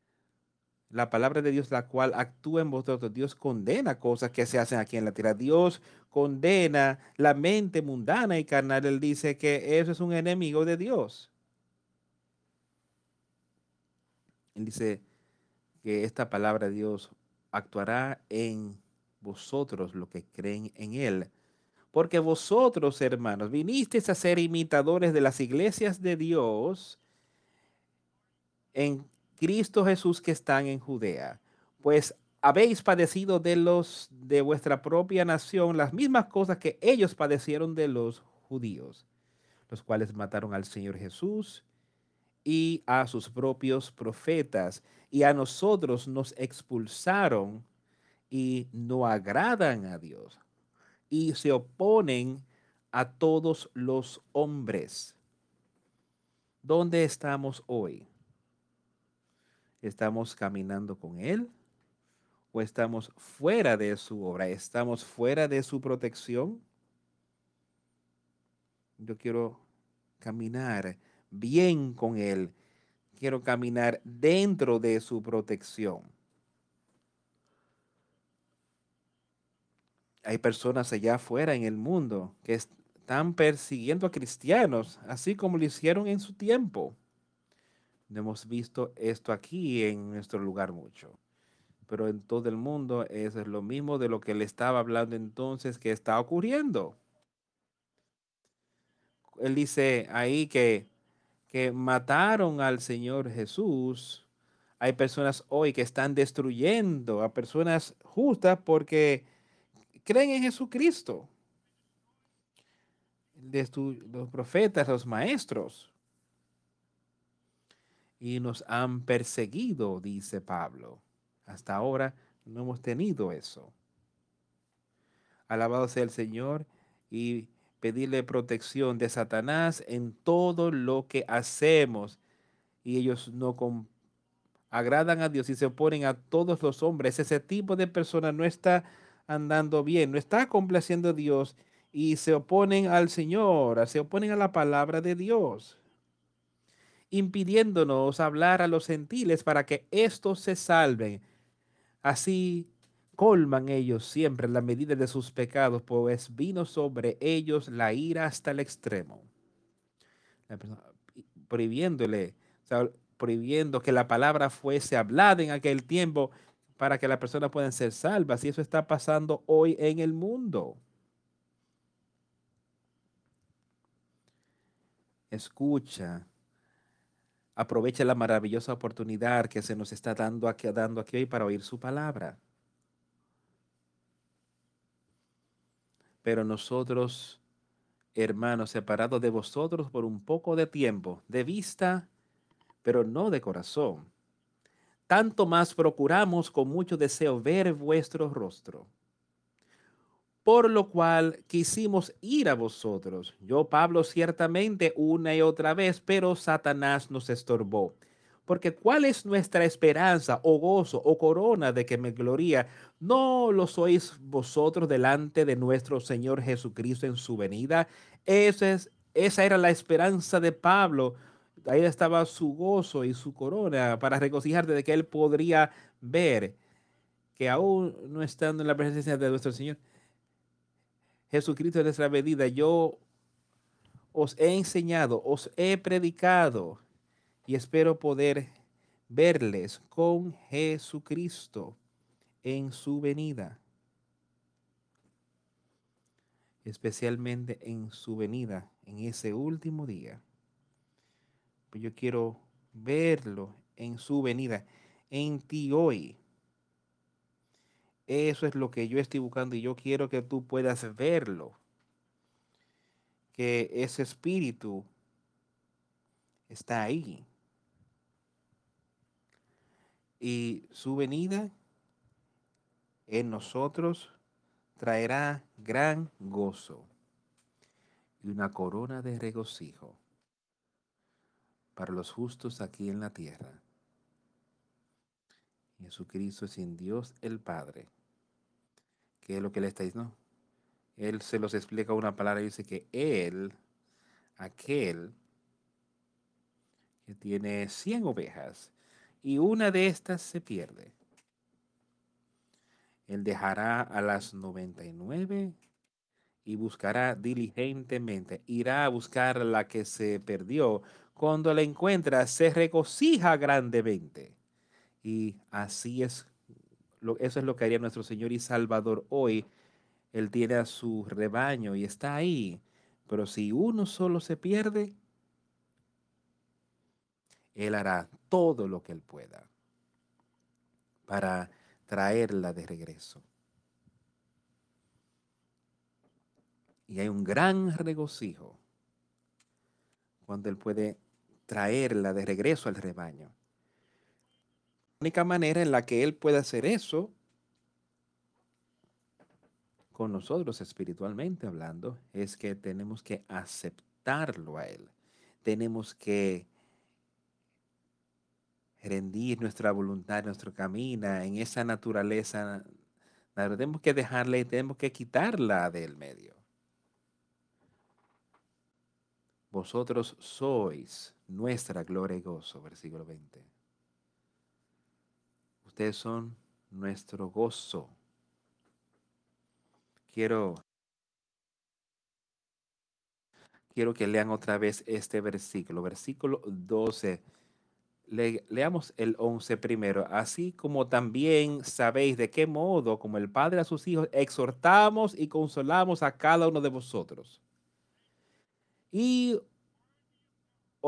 la palabra de Dios, la cual actúa en vosotros, Dios condena cosas que se hacen aquí en la tierra. Dios condena la mente mundana y carnal. Él dice que eso es un enemigo de Dios. Él dice, que esta palabra de Dios actuará en vosotros los que creen en Él. Porque vosotros, hermanos, vinisteis a ser imitadores de las iglesias de Dios en Cristo Jesús que están en Judea. Pues habéis padecido de los de vuestra propia nación las mismas cosas que ellos padecieron de los judíos, los cuales mataron al Señor Jesús y a sus propios profetas y a nosotros nos expulsaron y no agradan a Dios y se oponen a todos los hombres. ¿Dónde estamos hoy? ¿Estamos caminando con Él? ¿O estamos fuera de su obra? ¿Estamos fuera de su protección? Yo quiero caminar bien con Él quiero caminar dentro de su protección. Hay personas allá afuera en el mundo que están persiguiendo a cristianos, así como lo hicieron en su tiempo. No hemos visto esto aquí en nuestro lugar mucho, pero en todo el mundo es lo mismo de lo que le estaba hablando entonces que está ocurriendo. Él dice ahí que que mataron al Señor Jesús, hay personas hoy que están destruyendo a personas justas porque creen en Jesucristo. Los profetas, los maestros. Y nos han perseguido, dice Pablo. Hasta ahora no hemos tenido eso. Alabado sea el Señor y pedirle protección de Satanás en todo lo que hacemos. Y ellos no agradan a Dios y se oponen a todos los hombres. Ese tipo de persona no está andando bien, no está complaciendo a Dios y se oponen al Señor, se oponen a la palabra de Dios, impidiéndonos hablar a los gentiles para que estos se salven. Así colman ellos siempre la medida de sus pecados, pues vino sobre ellos la ira hasta el extremo. Prohibiéndole, prohibiendo que la palabra fuese hablada en aquel tiempo para que las personas puedan ser salvas. Y eso está pasando hoy en el mundo. Escucha, aprovecha la maravillosa oportunidad que se nos está dando aquí, dando aquí hoy para oír su palabra. Pero nosotros, hermanos, separados de vosotros por un poco de tiempo, de vista, pero no de corazón, tanto más procuramos con mucho deseo ver vuestro rostro. Por lo cual quisimos ir a vosotros. Yo, Pablo, ciertamente una y otra vez, pero Satanás nos estorbó. Porque ¿cuál es nuestra esperanza o gozo o corona de que me gloría? ¿No lo sois vosotros delante de nuestro Señor Jesucristo en su venida? Esa, es, esa era la esperanza de Pablo ahí estaba su gozo y su corona para regocijarte de que él podría ver que aún no estando en la presencia de nuestro Señor, Jesucristo es nuestra medida. Yo os he enseñado, os he predicado y espero poder verles con Jesucristo en su venida. Especialmente en su venida, en ese último día. Pues yo quiero verlo en su venida, en ti hoy. Eso es lo que yo estoy buscando y yo quiero que tú puedas verlo. Que ese espíritu está ahí. Y su venida en nosotros traerá gran gozo y una corona de regocijo para los justos aquí en la tierra. Jesucristo es en Dios el Padre. ¿Qué es lo que le está diciendo? Él se los explica una palabra y dice que Él, aquel que tiene 100 ovejas y una de estas se pierde, Él dejará a las 99 y buscará diligentemente, irá a buscar la que se perdió cuando la encuentra, se regocija grandemente. Y así es, eso es lo que haría nuestro Señor y Salvador hoy. Él tiene a su rebaño y está ahí. Pero si uno solo se pierde, Él hará todo lo que Él pueda para traerla de regreso. Y hay un gran regocijo cuando Él puede traerla de regreso al rebaño. Única manera en la que Él puede hacer eso con nosotros espiritualmente hablando es que tenemos que aceptarlo a Él. Tenemos que rendir nuestra voluntad, nuestro camino en esa naturaleza. Tenemos que dejarle, tenemos que quitarla del medio. Vosotros sois nuestra gloria y gozo, versículo 20. Ustedes son nuestro gozo. Quiero, quiero que lean otra vez este versículo, versículo 12. leamos el 11 primero. Así como también sabéis de qué modo, como el Padre a sus hijos, exhortamos y consolamos a cada uno de vosotros y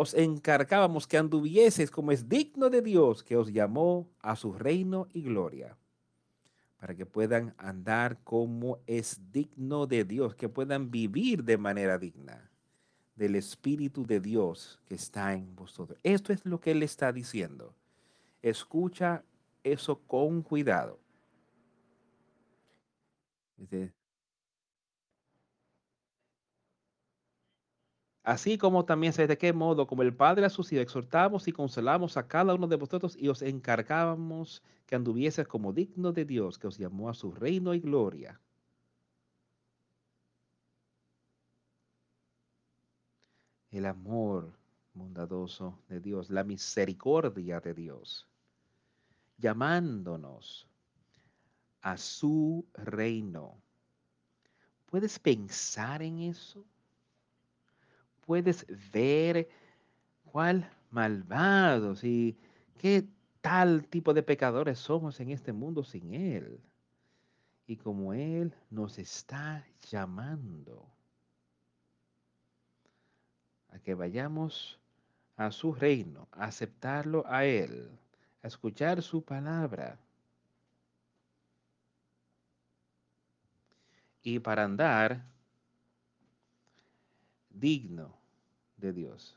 os encargábamos que anduvieses como es digno de Dios que os llamó a su reino y gloria, para que puedan andar como es digno de Dios, que puedan vivir de manera digna del Espíritu de Dios que está en vosotros. Esto es lo que Él está diciendo. Escucha eso con cuidado. Así como también sé de qué modo, como el Padre a sus exhortamos y consolamos a cada uno de vosotros y os encargábamos que anduvieses como digno de Dios, que os llamó a su reino y gloria. El amor bondadoso de Dios, la misericordia de Dios, llamándonos a su reino. ¿Puedes pensar en eso? ¿Puedes ver cuál malvados y qué tal tipo de pecadores somos en este mundo sin Él? Y como Él nos está llamando a que vayamos a su reino, a aceptarlo a Él, a escuchar su palabra y para andar digno de Dios.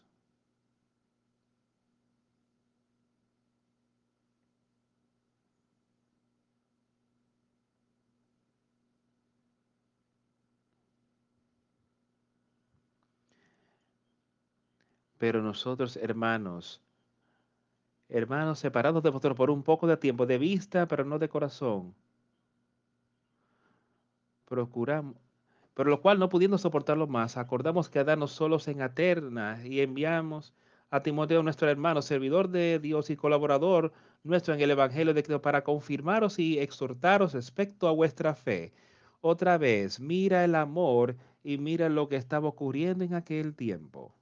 Pero nosotros, hermanos, hermanos separados de vosotros por un poco de tiempo, de vista, pero no de corazón, procuramos, por lo cual no pudiendo soportarlo más, acordamos quedarnos solos en Aterna y enviamos a Timoteo, nuestro hermano, servidor de Dios y colaborador nuestro en el Evangelio de Cristo, para confirmaros y exhortaros respecto a vuestra fe. Otra vez, mira el amor y mira lo que estaba ocurriendo en aquel tiempo.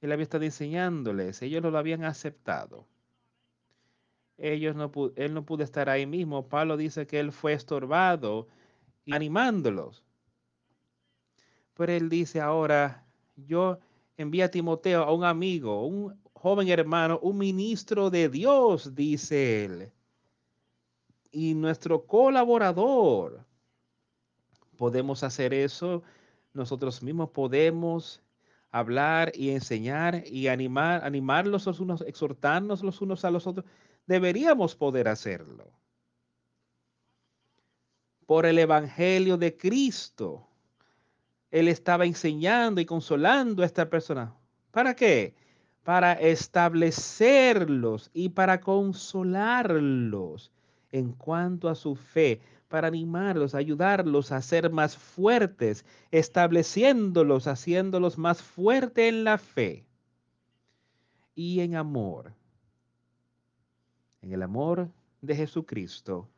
Él había estado enseñándoles, ellos no lo habían aceptado ellos no él no pudo estar ahí mismo. Pablo dice que él fue estorbado animándolos. Pero él dice ahora, yo envío a Timoteo, a un amigo, un joven hermano, un ministro de Dios, dice él. Y nuestro colaborador. Podemos hacer eso. Nosotros mismos podemos hablar y enseñar y animar, animarlos los unos, exhortarnos los unos a los otros deberíamos poder hacerlo. Por el Evangelio de Cristo. Él estaba enseñando y consolando a esta persona. ¿Para qué? Para establecerlos y para consolarlos en cuanto a su fe, para animarlos, ayudarlos a ser más fuertes, estableciéndolos, haciéndolos más fuertes en la fe y en amor en el amor de Jesucristo,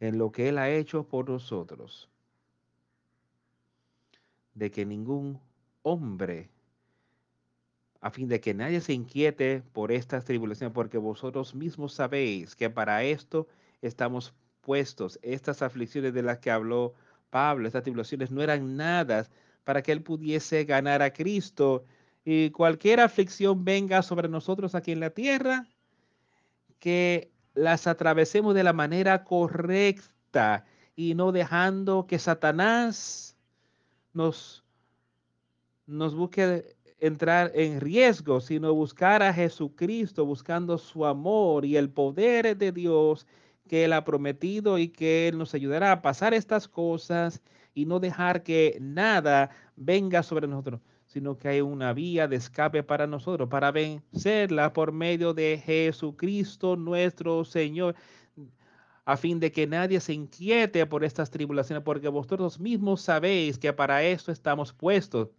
en lo que Él ha hecho por nosotros, de que ningún hombre, a fin de que nadie se inquiete por estas tribulaciones, porque vosotros mismos sabéis que para esto estamos puestos, estas aflicciones de las que habló Pablo, estas tribulaciones no eran nada para que Él pudiese ganar a Cristo. Y cualquier aflicción venga sobre nosotros aquí en la tierra, que las atravesemos de la manera correcta y no dejando que Satanás nos, nos busque entrar en riesgo, sino buscar a Jesucristo, buscando su amor y el poder de Dios que Él ha prometido y que Él nos ayudará a pasar estas cosas y no dejar que nada venga sobre nosotros sino que hay una vía de escape para nosotros, para vencerla por medio de Jesucristo nuestro Señor, a fin de que nadie se inquiete por estas tribulaciones, porque vosotros mismos sabéis que para esto estamos puestos.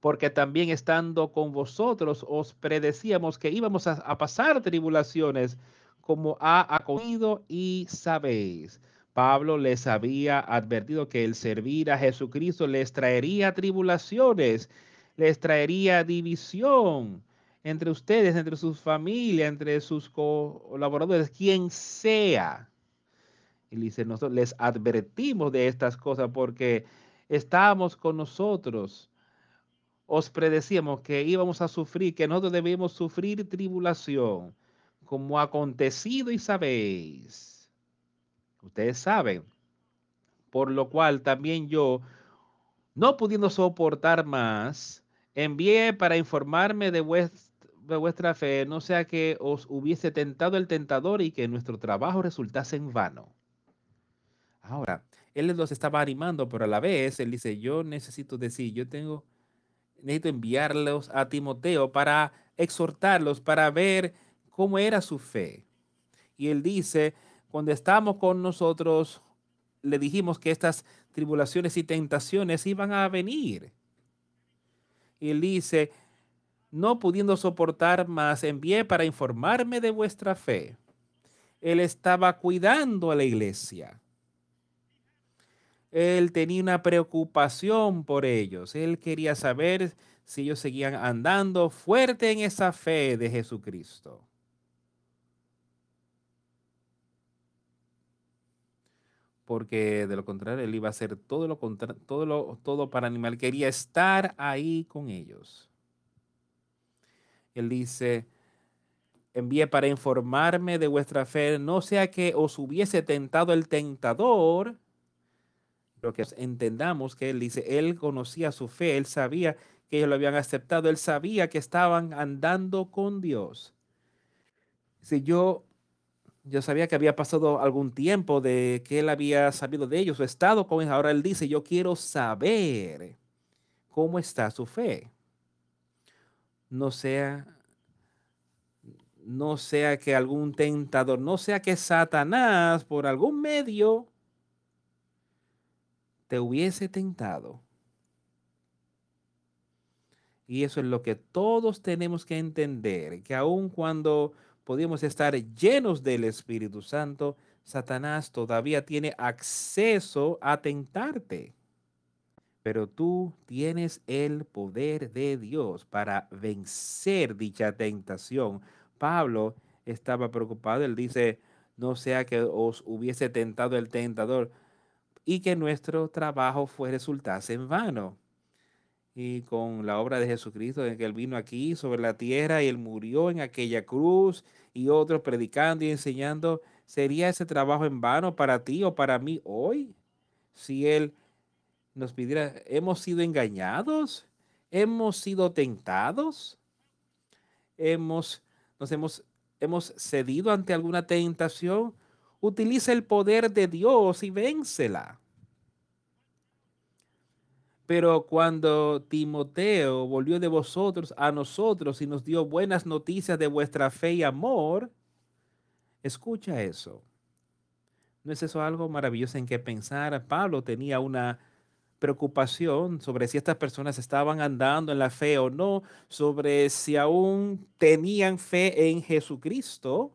Porque también estando con vosotros os predecíamos que íbamos a, pasar tribulaciones, como ha acogido y sabéis. Pablo les había advertido que el servir a Jesucristo les traería tribulaciones, les traería división entre ustedes, entre sus familias, entre sus colaboradores, quien sea. Y dice, nosotros les advertimos de estas cosas porque estábamos con nosotros. Os predecíamos que íbamos a sufrir, que nosotros debíamos sufrir tribulación, como ha acontecido y sabéis. Ustedes saben. Por lo cual también yo, no pudiendo soportar más, envié para informarme de vuestra, fe, no sea que os hubiese tentado el tentador y que nuestro trabajo resultase en vano. Ahora, él los estaba animando, pero a la vez él dice, yo necesito decir, yo tengo, necesito enviarlos a Timoteo para exhortarlos, para ver cómo era su fe. Y él dice, cuando estamos con nosotros, le dijimos que estas tribulaciones y tentaciones iban a venir. Y él dice, no pudiendo soportar más, envié para informarme de vuestra fe. Él estaba cuidando a la iglesia. Él tenía una preocupación por ellos. Él quería saber si ellos seguían andando fuerte en esa fe de Jesucristo. Porque de lo contrario, él iba a hacer todo lo todo lo, todo para animal. Quería estar ahí con ellos. Él dice, envié para informarme de vuestra fe, no sea que os hubiese tentado el tentador lo que entendamos que él dice, él conocía su fe, él sabía que ellos lo habían aceptado, él sabía que estaban andando con Dios. Si yo, yo sabía que había pasado algún tiempo de que él había sabido de ellos, o estado con ellos, ahora él dice, yo quiero saber cómo está su fe. No sea, no sea que algún tentador, no sea que Satanás por algún medio te hubiese tentado. Y eso es lo que todos tenemos que entender, que aun cuando podemos estar llenos del Espíritu Santo, Satanás todavía tiene acceso a tentarte. Pero tú tienes el poder de Dios para vencer dicha tentación. Pablo estaba preocupado, él dice, no sea que os hubiese tentado el tentador y que nuestro trabajo fue resultase en vano. Y con la obra de Jesucristo, en que Él vino aquí sobre la tierra y Él murió en aquella cruz y otros predicando y enseñando, ¿sería ese trabajo en vano para ti o para mí hoy? Si Él nos pidiera, ¿hemos sido engañados? ¿Hemos sido tentados? ¿Hemos, nos hemos, hemos cedido ante alguna tentación? Utiliza el poder de Dios y vénsela. Pero cuando Timoteo volvió de vosotros a nosotros y nos dio buenas noticias de vuestra fe y amor, escucha eso. ¿No es eso algo maravilloso en que pensar? Pablo tenía una preocupación sobre si estas personas estaban andando en la fe o no, sobre si aún tenían fe en Jesucristo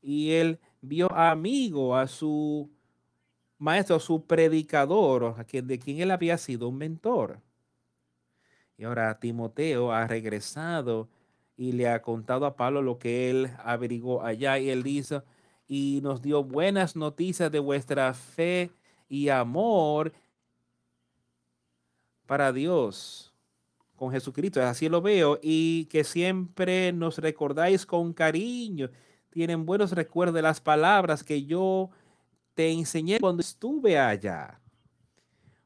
y él vio amigo a su maestro, su predicador, de quien él había sido un mentor. Y ahora Timoteo ha regresado y le ha contado a Pablo lo que él averiguó allá y él dice, y nos dio buenas noticias de vuestra fe y amor para Dios con Jesucristo. Así lo veo y que siempre nos recordáis con cariño tienen buenos recuerdos de las palabras que yo te enseñé cuando estuve allá.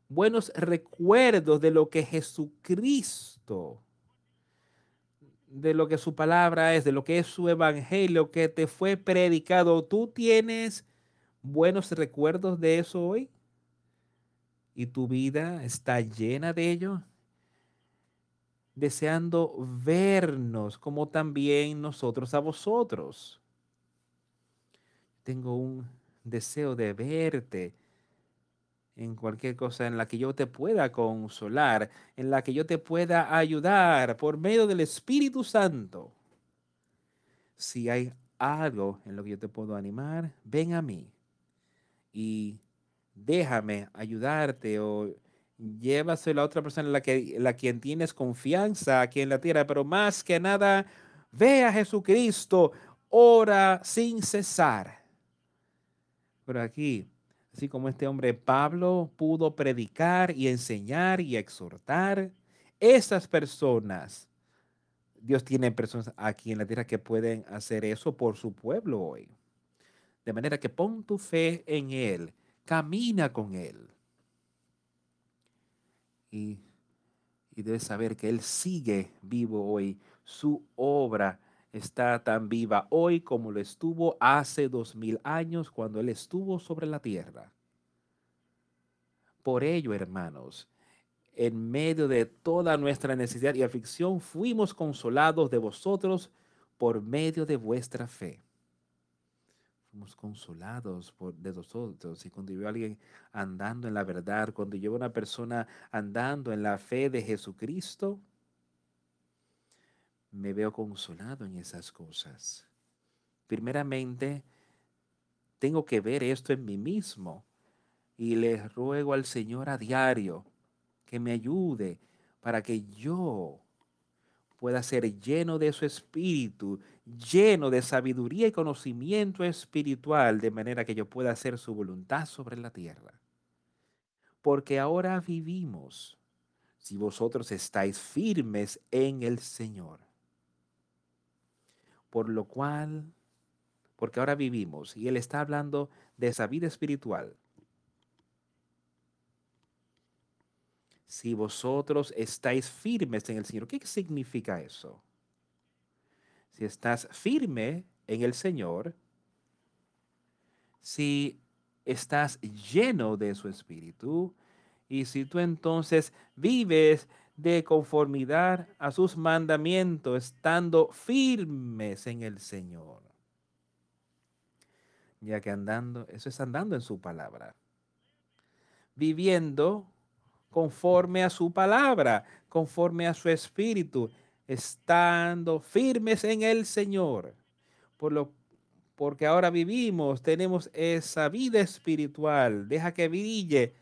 Buenos recuerdos de lo que Jesucristo, de lo que su palabra es, de lo que es su evangelio que te fue predicado. ¿Tú tienes buenos recuerdos de eso hoy? ¿Y tu vida está llena de ello? Deseando vernos como también nosotros a vosotros tengo un deseo de verte en cualquier cosa en la que yo te pueda consolar, en la que yo te pueda ayudar por medio del Espíritu Santo. Si hay algo en lo que yo te puedo animar, ven a mí y déjame ayudarte o llévaselo a otra persona en la que la quien tienes confianza aquí en la tierra, pero más que nada, ve a Jesucristo, ora sin cesar pero aquí, así como este hombre Pablo pudo predicar y enseñar y exhortar, esas personas, Dios tiene personas aquí en la tierra que pueden hacer eso por su pueblo hoy. De manera que pon tu fe en Él, camina con Él. Y, y debes saber que Él sigue vivo hoy. Su obra está tan viva hoy como lo estuvo hace dos mil años cuando Él estuvo sobre la tierra. Por ello, hermanos, en medio de toda nuestra necesidad y aflicción, fuimos consolados de vosotros por medio de vuestra fe. Fuimos consolados por, de vosotros. Y cuando yo a alguien andando en la verdad, cuando yo a una persona andando en la fe de Jesucristo, me veo consolado en esas cosas. primeramente tengo que ver esto en mí mismo y le ruego al Señor a diario que me ayude para que yo pueda ser lleno de su espíritu, lleno de sabiduría y conocimiento espiritual, de manera que yo pueda hacer su voluntad sobre la tierra. Porque ahora vivimos si vosotros estáis firmes en el Señor. Por lo cual, porque ahora vivimos, y Él está hablando de esa vida espiritual, si vosotros estáis firmes en el Señor. ¿Qué significa eso? Si estás firme en el Señor, si estás lleno de su espíritu, y si tú entonces vives de conformidad a sus mandamientos, estando firmes en el Señor. Ya que andando, eso es andando en su palabra. Viviendo conforme a su palabra, conforme a su espíritu, estando firmes en el Señor. Por lo, porque ahora vivimos, tenemos esa vida espiritual. Deja que brille,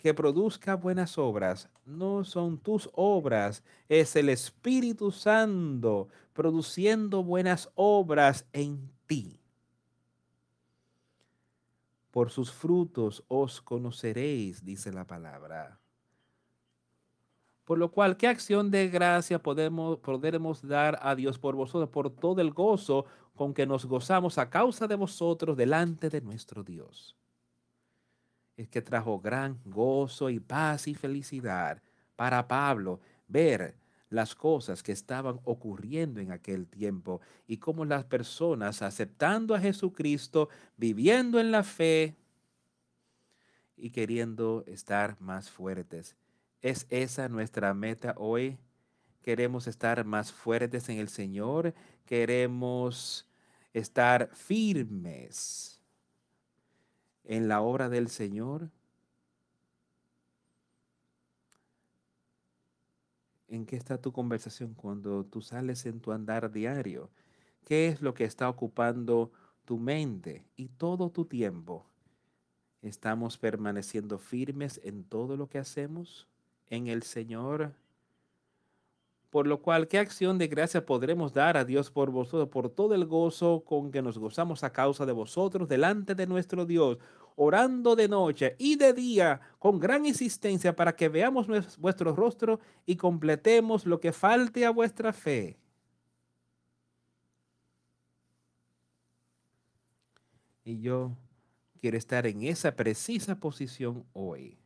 que produzca buenas obras. No son tus obras, es el Espíritu Santo produciendo buenas obras en ti. Por sus frutos os conoceréis, dice la palabra. Por lo cual, ¿qué acción de gracia podemos, podremos dar a Dios por vosotros, por todo el gozo con que nos gozamos a causa de vosotros delante de nuestro Dios? Es que trajo gran gozo y paz y felicidad para Pablo ver las cosas que estaban ocurriendo en aquel tiempo y cómo las personas aceptando a Jesucristo, viviendo en la fe y queriendo estar más fuertes. ¿Es esa nuestra meta hoy? Queremos estar más fuertes en el Señor, queremos estar firmes en la obra del Señor. ¿En qué está tu conversación cuando tú sales en tu andar diario? ¿Qué es lo que está ocupando tu mente y todo tu tiempo? ¿Estamos permaneciendo firmes en todo lo que hacemos en el Señor? Por lo cual, ¿qué acción de gracia podremos dar a Dios por vosotros, por todo el gozo con que nos gozamos a causa de vosotros delante de nuestro Dios, orando de noche y de día con gran insistencia para que veamos vuestro rostro y completemos lo que falte a vuestra fe? Y yo quiero estar en esa precisa posición hoy,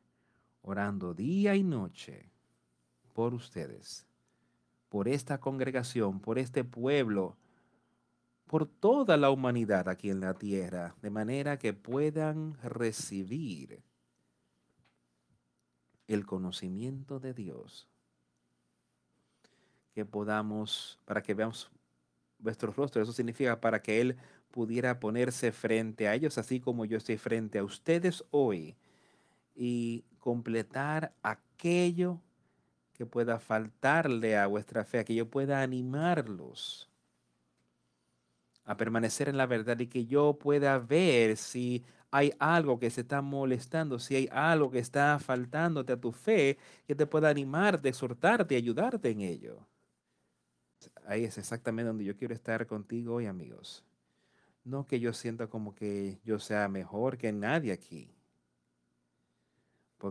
orando día y noche por ustedes por esta congregación, por este pueblo, por toda la humanidad aquí en la tierra, de manera que puedan recibir el conocimiento de Dios. Que podamos, para que veamos vuestros rostros, eso significa para que Él pudiera ponerse frente a ellos, así como yo estoy frente a ustedes hoy, y completar aquello que pueda faltarle a vuestra fe, que yo pueda animarlos a permanecer en la verdad y que yo pueda ver si hay algo que se está molestando, si hay algo que está faltándote a tu fe, que te pueda animarte, exhortarte, ayudarte en ello. Ahí es exactamente donde yo quiero estar contigo hoy, amigos. No que yo sienta como que yo sea mejor que nadie aquí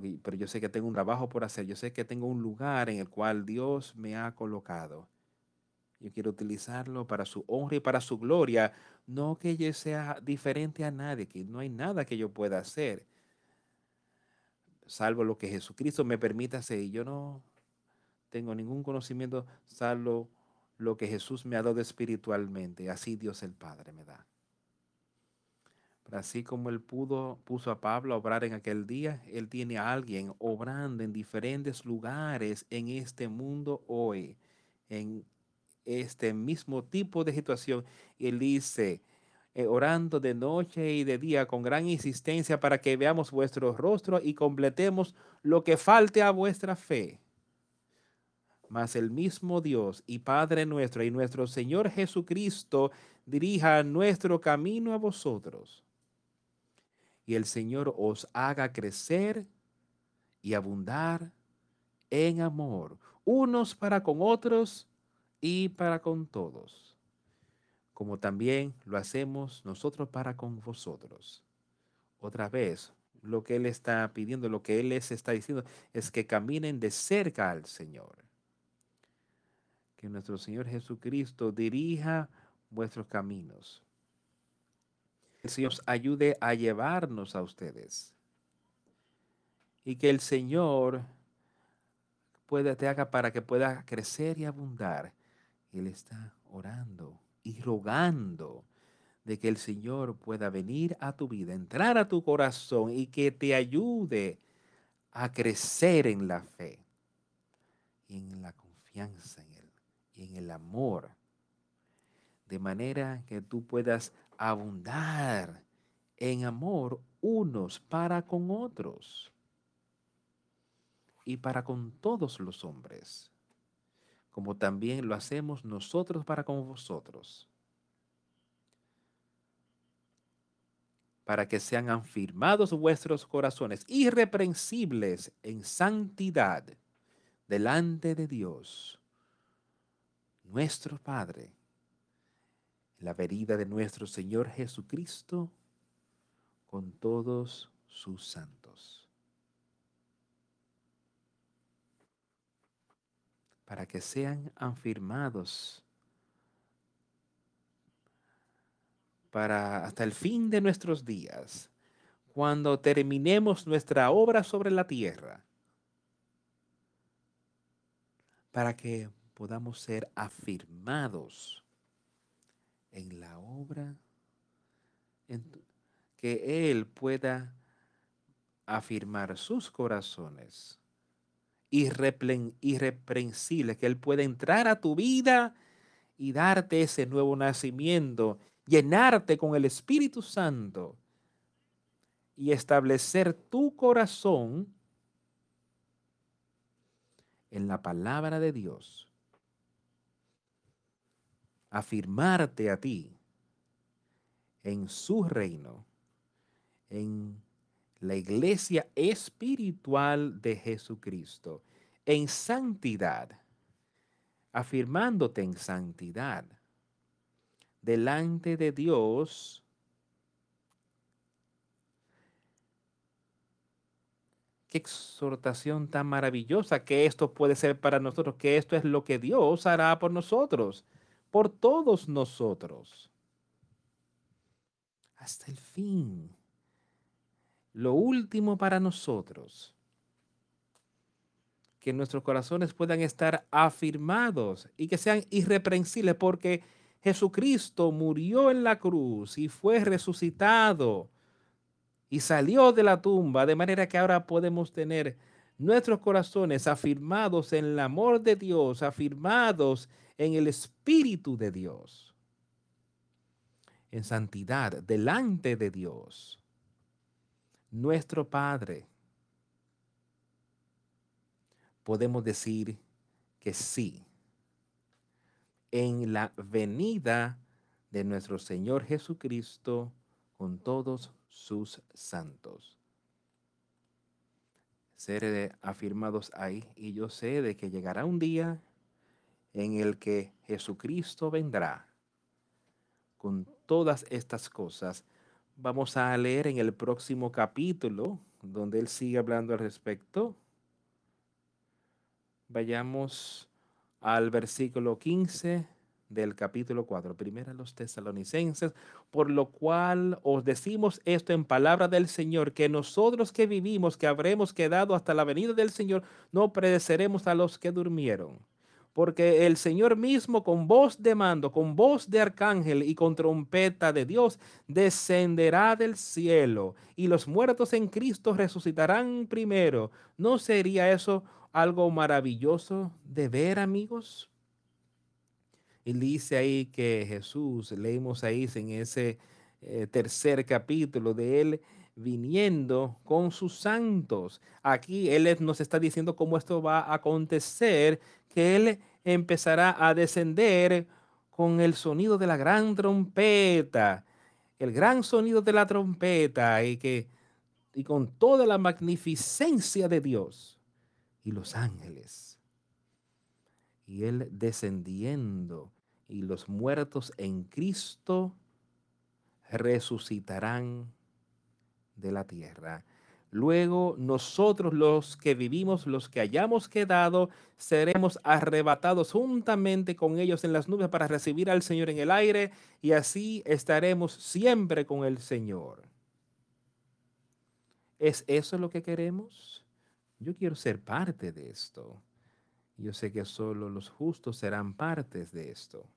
pero yo sé que tengo un trabajo por hacer, yo sé que tengo un lugar en el cual Dios me ha colocado. Yo quiero utilizarlo para su honra y para su gloria, no que yo sea diferente a nadie, que no hay nada que yo pueda hacer, salvo lo que Jesucristo me permita hacer. Y yo no tengo ningún conocimiento, salvo lo que Jesús me ha dado espiritualmente. Así Dios el Padre me da. Así como él pudo, puso a Pablo a obrar en aquel día, él tiene a alguien obrando en diferentes lugares en este mundo hoy, en este mismo tipo de situación. Él dice, eh, orando de noche y de día con gran insistencia para que veamos vuestro rostro y completemos lo que falte a vuestra fe. mas el mismo Dios y Padre nuestro y nuestro Señor Jesucristo dirija nuestro camino a vosotros. Y el Señor os haga crecer y abundar en amor, unos para con otros y para con todos, como también lo hacemos nosotros para con vosotros. Otra vez, lo que Él está pidiendo, lo que Él les está diciendo, es que caminen de cerca al Señor que nuestro Señor Jesucristo dirija vuestros caminos. El Señor ayude a llevarnos a ustedes. Y que el Señor pueda, te haga para que pueda crecer y abundar. Él está orando y rogando de que el Señor pueda venir a tu vida, entrar a tu corazón y que te ayude a crecer en la fe y en la confianza en y en el amor, de manera que tú puedas abundar en amor unos para con otros y para con todos los hombres, como también lo hacemos nosotros para con vosotros, para que sean afirmados vuestros corazones irreprensibles en santidad delante de Dios nuestro Padre, la venida de nuestro Señor Jesucristo con todos sus santos. Para que sean afirmados. Para hasta el fin de nuestros días, cuando terminemos nuestra obra sobre la tierra, para que podamos ser afirmados en la obra, que Él pueda afirmar sus corazones irreprensibles, que Él pueda entrar a tu vida y darte ese nuevo nacimiento, llenarte con el Espíritu Santo y establecer tu corazón en la palabra de Dios afirmarte a ti en su reino, en la iglesia espiritual de Jesucristo, en santidad, afirmándote en santidad delante de Dios. Qué exhortación tan maravillosa que esto puede ser para nosotros, que esto es lo que Dios hará por nosotros por todos nosotros. Hasta el fin. Lo último para nosotros. Que nuestros corazones puedan estar afirmados y que sean irreprensibles porque Jesucristo murió en la cruz y fue resucitado y salió de la tumba, de manera que ahora podemos tener nuestros corazones afirmados en el amor de Dios, afirmados en el Espíritu de Dios, en santidad, delante de Dios, nuestro Padre. Podemos decir que sí, en la venida de nuestro Señor Jesucristo con todos sus santos. Ser afirmados ahí y yo sé de que llegará un día en el que Jesucristo vendrá con todas estas cosas. Vamos a leer en el próximo capítulo, donde él sigue hablando al respecto. Vayamos al versículo 15 del capítulo 4, primera los tesalonicenses, por lo cual os decimos esto en palabra del Señor, que nosotros que vivimos, que habremos quedado hasta la venida del Señor, no predeceremos a los que durmieron porque el Señor mismo con voz de mando, con voz de arcángel y con trompeta de Dios descenderá del cielo y los muertos en Cristo resucitarán primero. ¿No sería eso algo maravilloso de ver, amigos? Y dice ahí que Jesús, leímos ahí en ese eh, tercer capítulo de él, viniendo con sus santos. Aquí Él nos está diciendo cómo esto va a acontecer, que Él empezará a descender con el sonido de la gran trompeta, el gran sonido de la trompeta y que y con toda la magnificencia de Dios y los ángeles. Y él descendiendo y los muertos en Cristo resucitarán de la tierra. Luego nosotros los que vivimos, los que hayamos quedado, seremos arrebatados juntamente con ellos en las nubes para recibir al Señor en el aire y así estaremos siempre con el Señor. ¿Es eso lo que queremos? Yo quiero ser parte de esto. Yo sé que solo los justos serán partes de esto.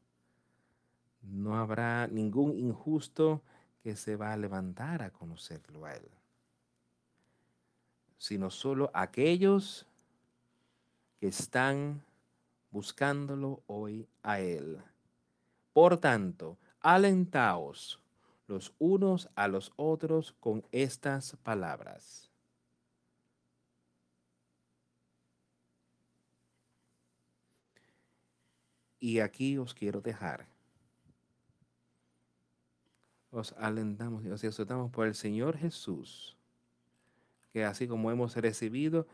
No habrá ningún injusto que se va a levantar a conocerlo a Él sino solo aquellos que están buscándolo hoy a Él. Por tanto, alentaos los unos a los otros con estas palabras. Y aquí os quiero dejar. Os alentamos y os exhortamos por el Señor Jesús que así como hemos recibido,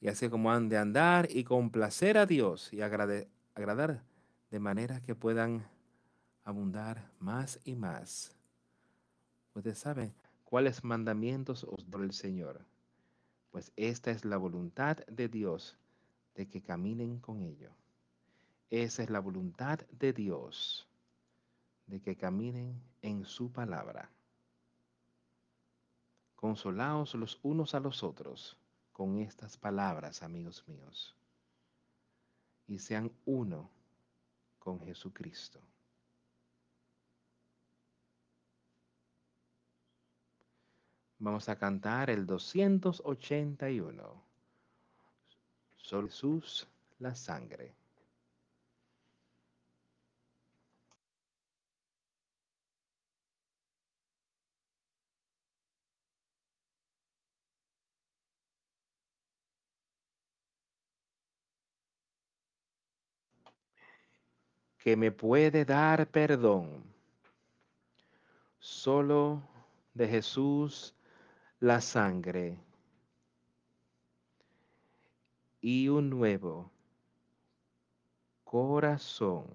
y así como han de andar y complacer a Dios y agradar de manera que puedan abundar más y más. Ustedes saben cuáles mandamientos os da el Señor. Pues esta es la voluntad de Dios, de que caminen con ello. Esa es la voluntad de Dios, de que caminen en su palabra. Consolaos los unos a los otros con estas palabras, amigos míos, y sean uno con Jesucristo. Vamos a cantar el 281. Sol Jesús, la sangre. Que me puede dar perdón. Solo de Jesús la sangre y un nuevo corazón.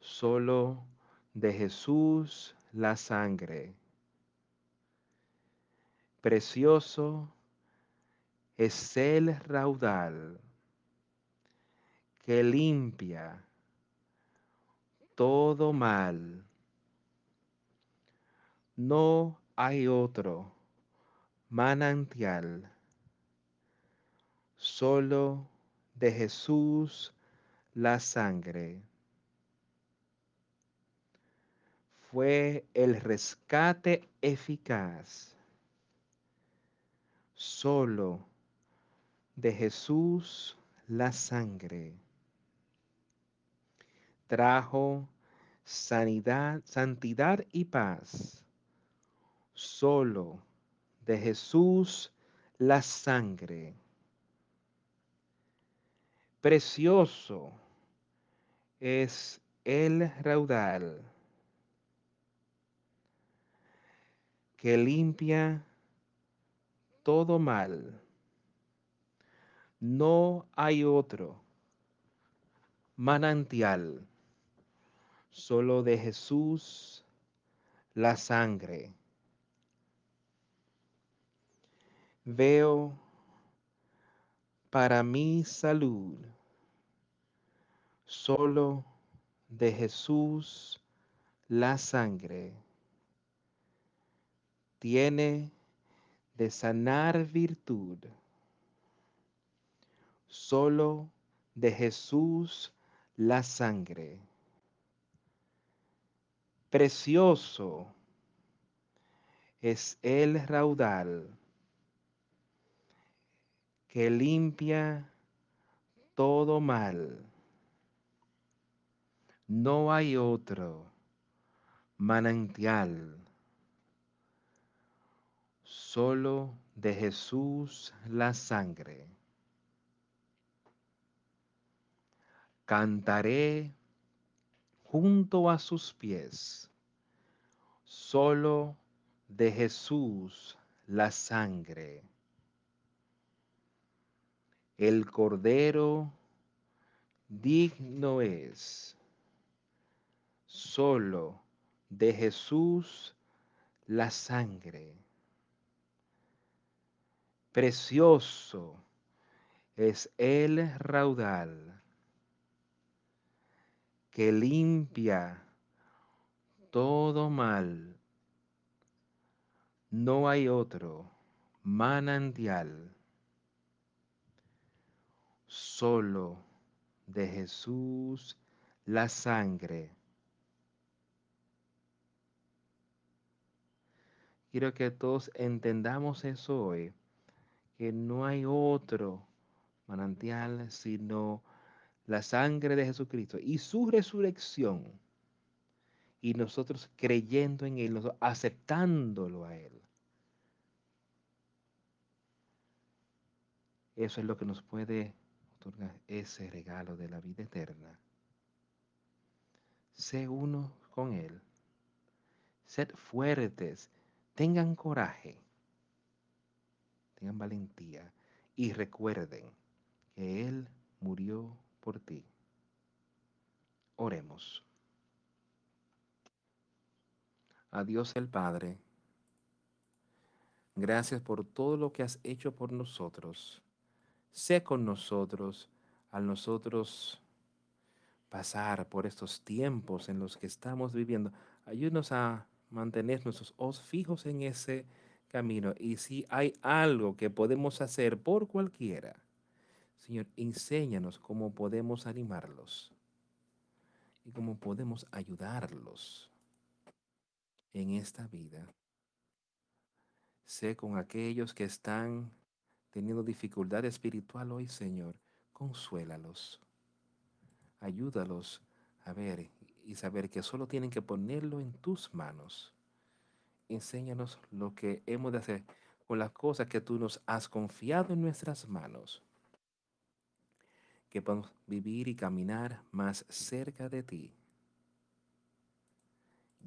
Solo de Jesús la sangre. Precioso es el raudal que limpia todo mal. No hay otro manantial, solo de Jesús la sangre. Fue el rescate eficaz, solo de Jesús la sangre trajo sanidad, santidad y paz. Solo de Jesús la sangre. Precioso es el raudal que limpia todo mal. No hay otro manantial solo de Jesús la sangre. Veo para mi salud solo de Jesús la sangre. Tiene de sanar virtud. Solo de Jesús la sangre Precioso es el raudal que limpia todo mal. No hay otro manantial, solo de Jesús la sangre. Cantaré junto a sus pies, solo de Jesús la sangre. El Cordero digno es, solo de Jesús la sangre. Precioso es el raudal que limpia todo mal. No hay otro manantial, solo de Jesús la sangre. Quiero que todos entendamos eso hoy, que no hay otro manantial sino la sangre de Jesucristo y su resurrección. Y nosotros creyendo en Él, aceptándolo a Él. Eso es lo que nos puede otorgar ese regalo de la vida eterna. Sé uno con Él. Sed fuertes, tengan coraje, tengan valentía y recuerden que Él murió por ti. Oremos. A Dios el Padre, gracias por todo lo que has hecho por nosotros. Sé con nosotros al nosotros pasar por estos tiempos en los que estamos viviendo. Ayúdanos a mantener nuestros ojos fijos en ese camino. Y si hay algo que podemos hacer por cualquiera, Señor, enséñanos cómo podemos animarlos y cómo podemos ayudarlos en esta vida. Sé con aquellos que están teniendo dificultad espiritual hoy, Señor, consuélalos. Ayúdalos a ver y saber que solo tienen que ponerlo en tus manos. Enséñanos lo que hemos de hacer con las cosas que tú nos has confiado en nuestras manos que podamos vivir y caminar más cerca de ti.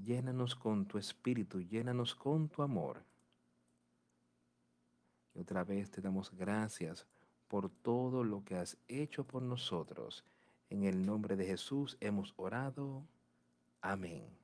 Llénanos con tu espíritu, llénanos con tu amor. Y otra vez te damos gracias por todo lo que has hecho por nosotros. En el nombre de Jesús hemos orado. Amén.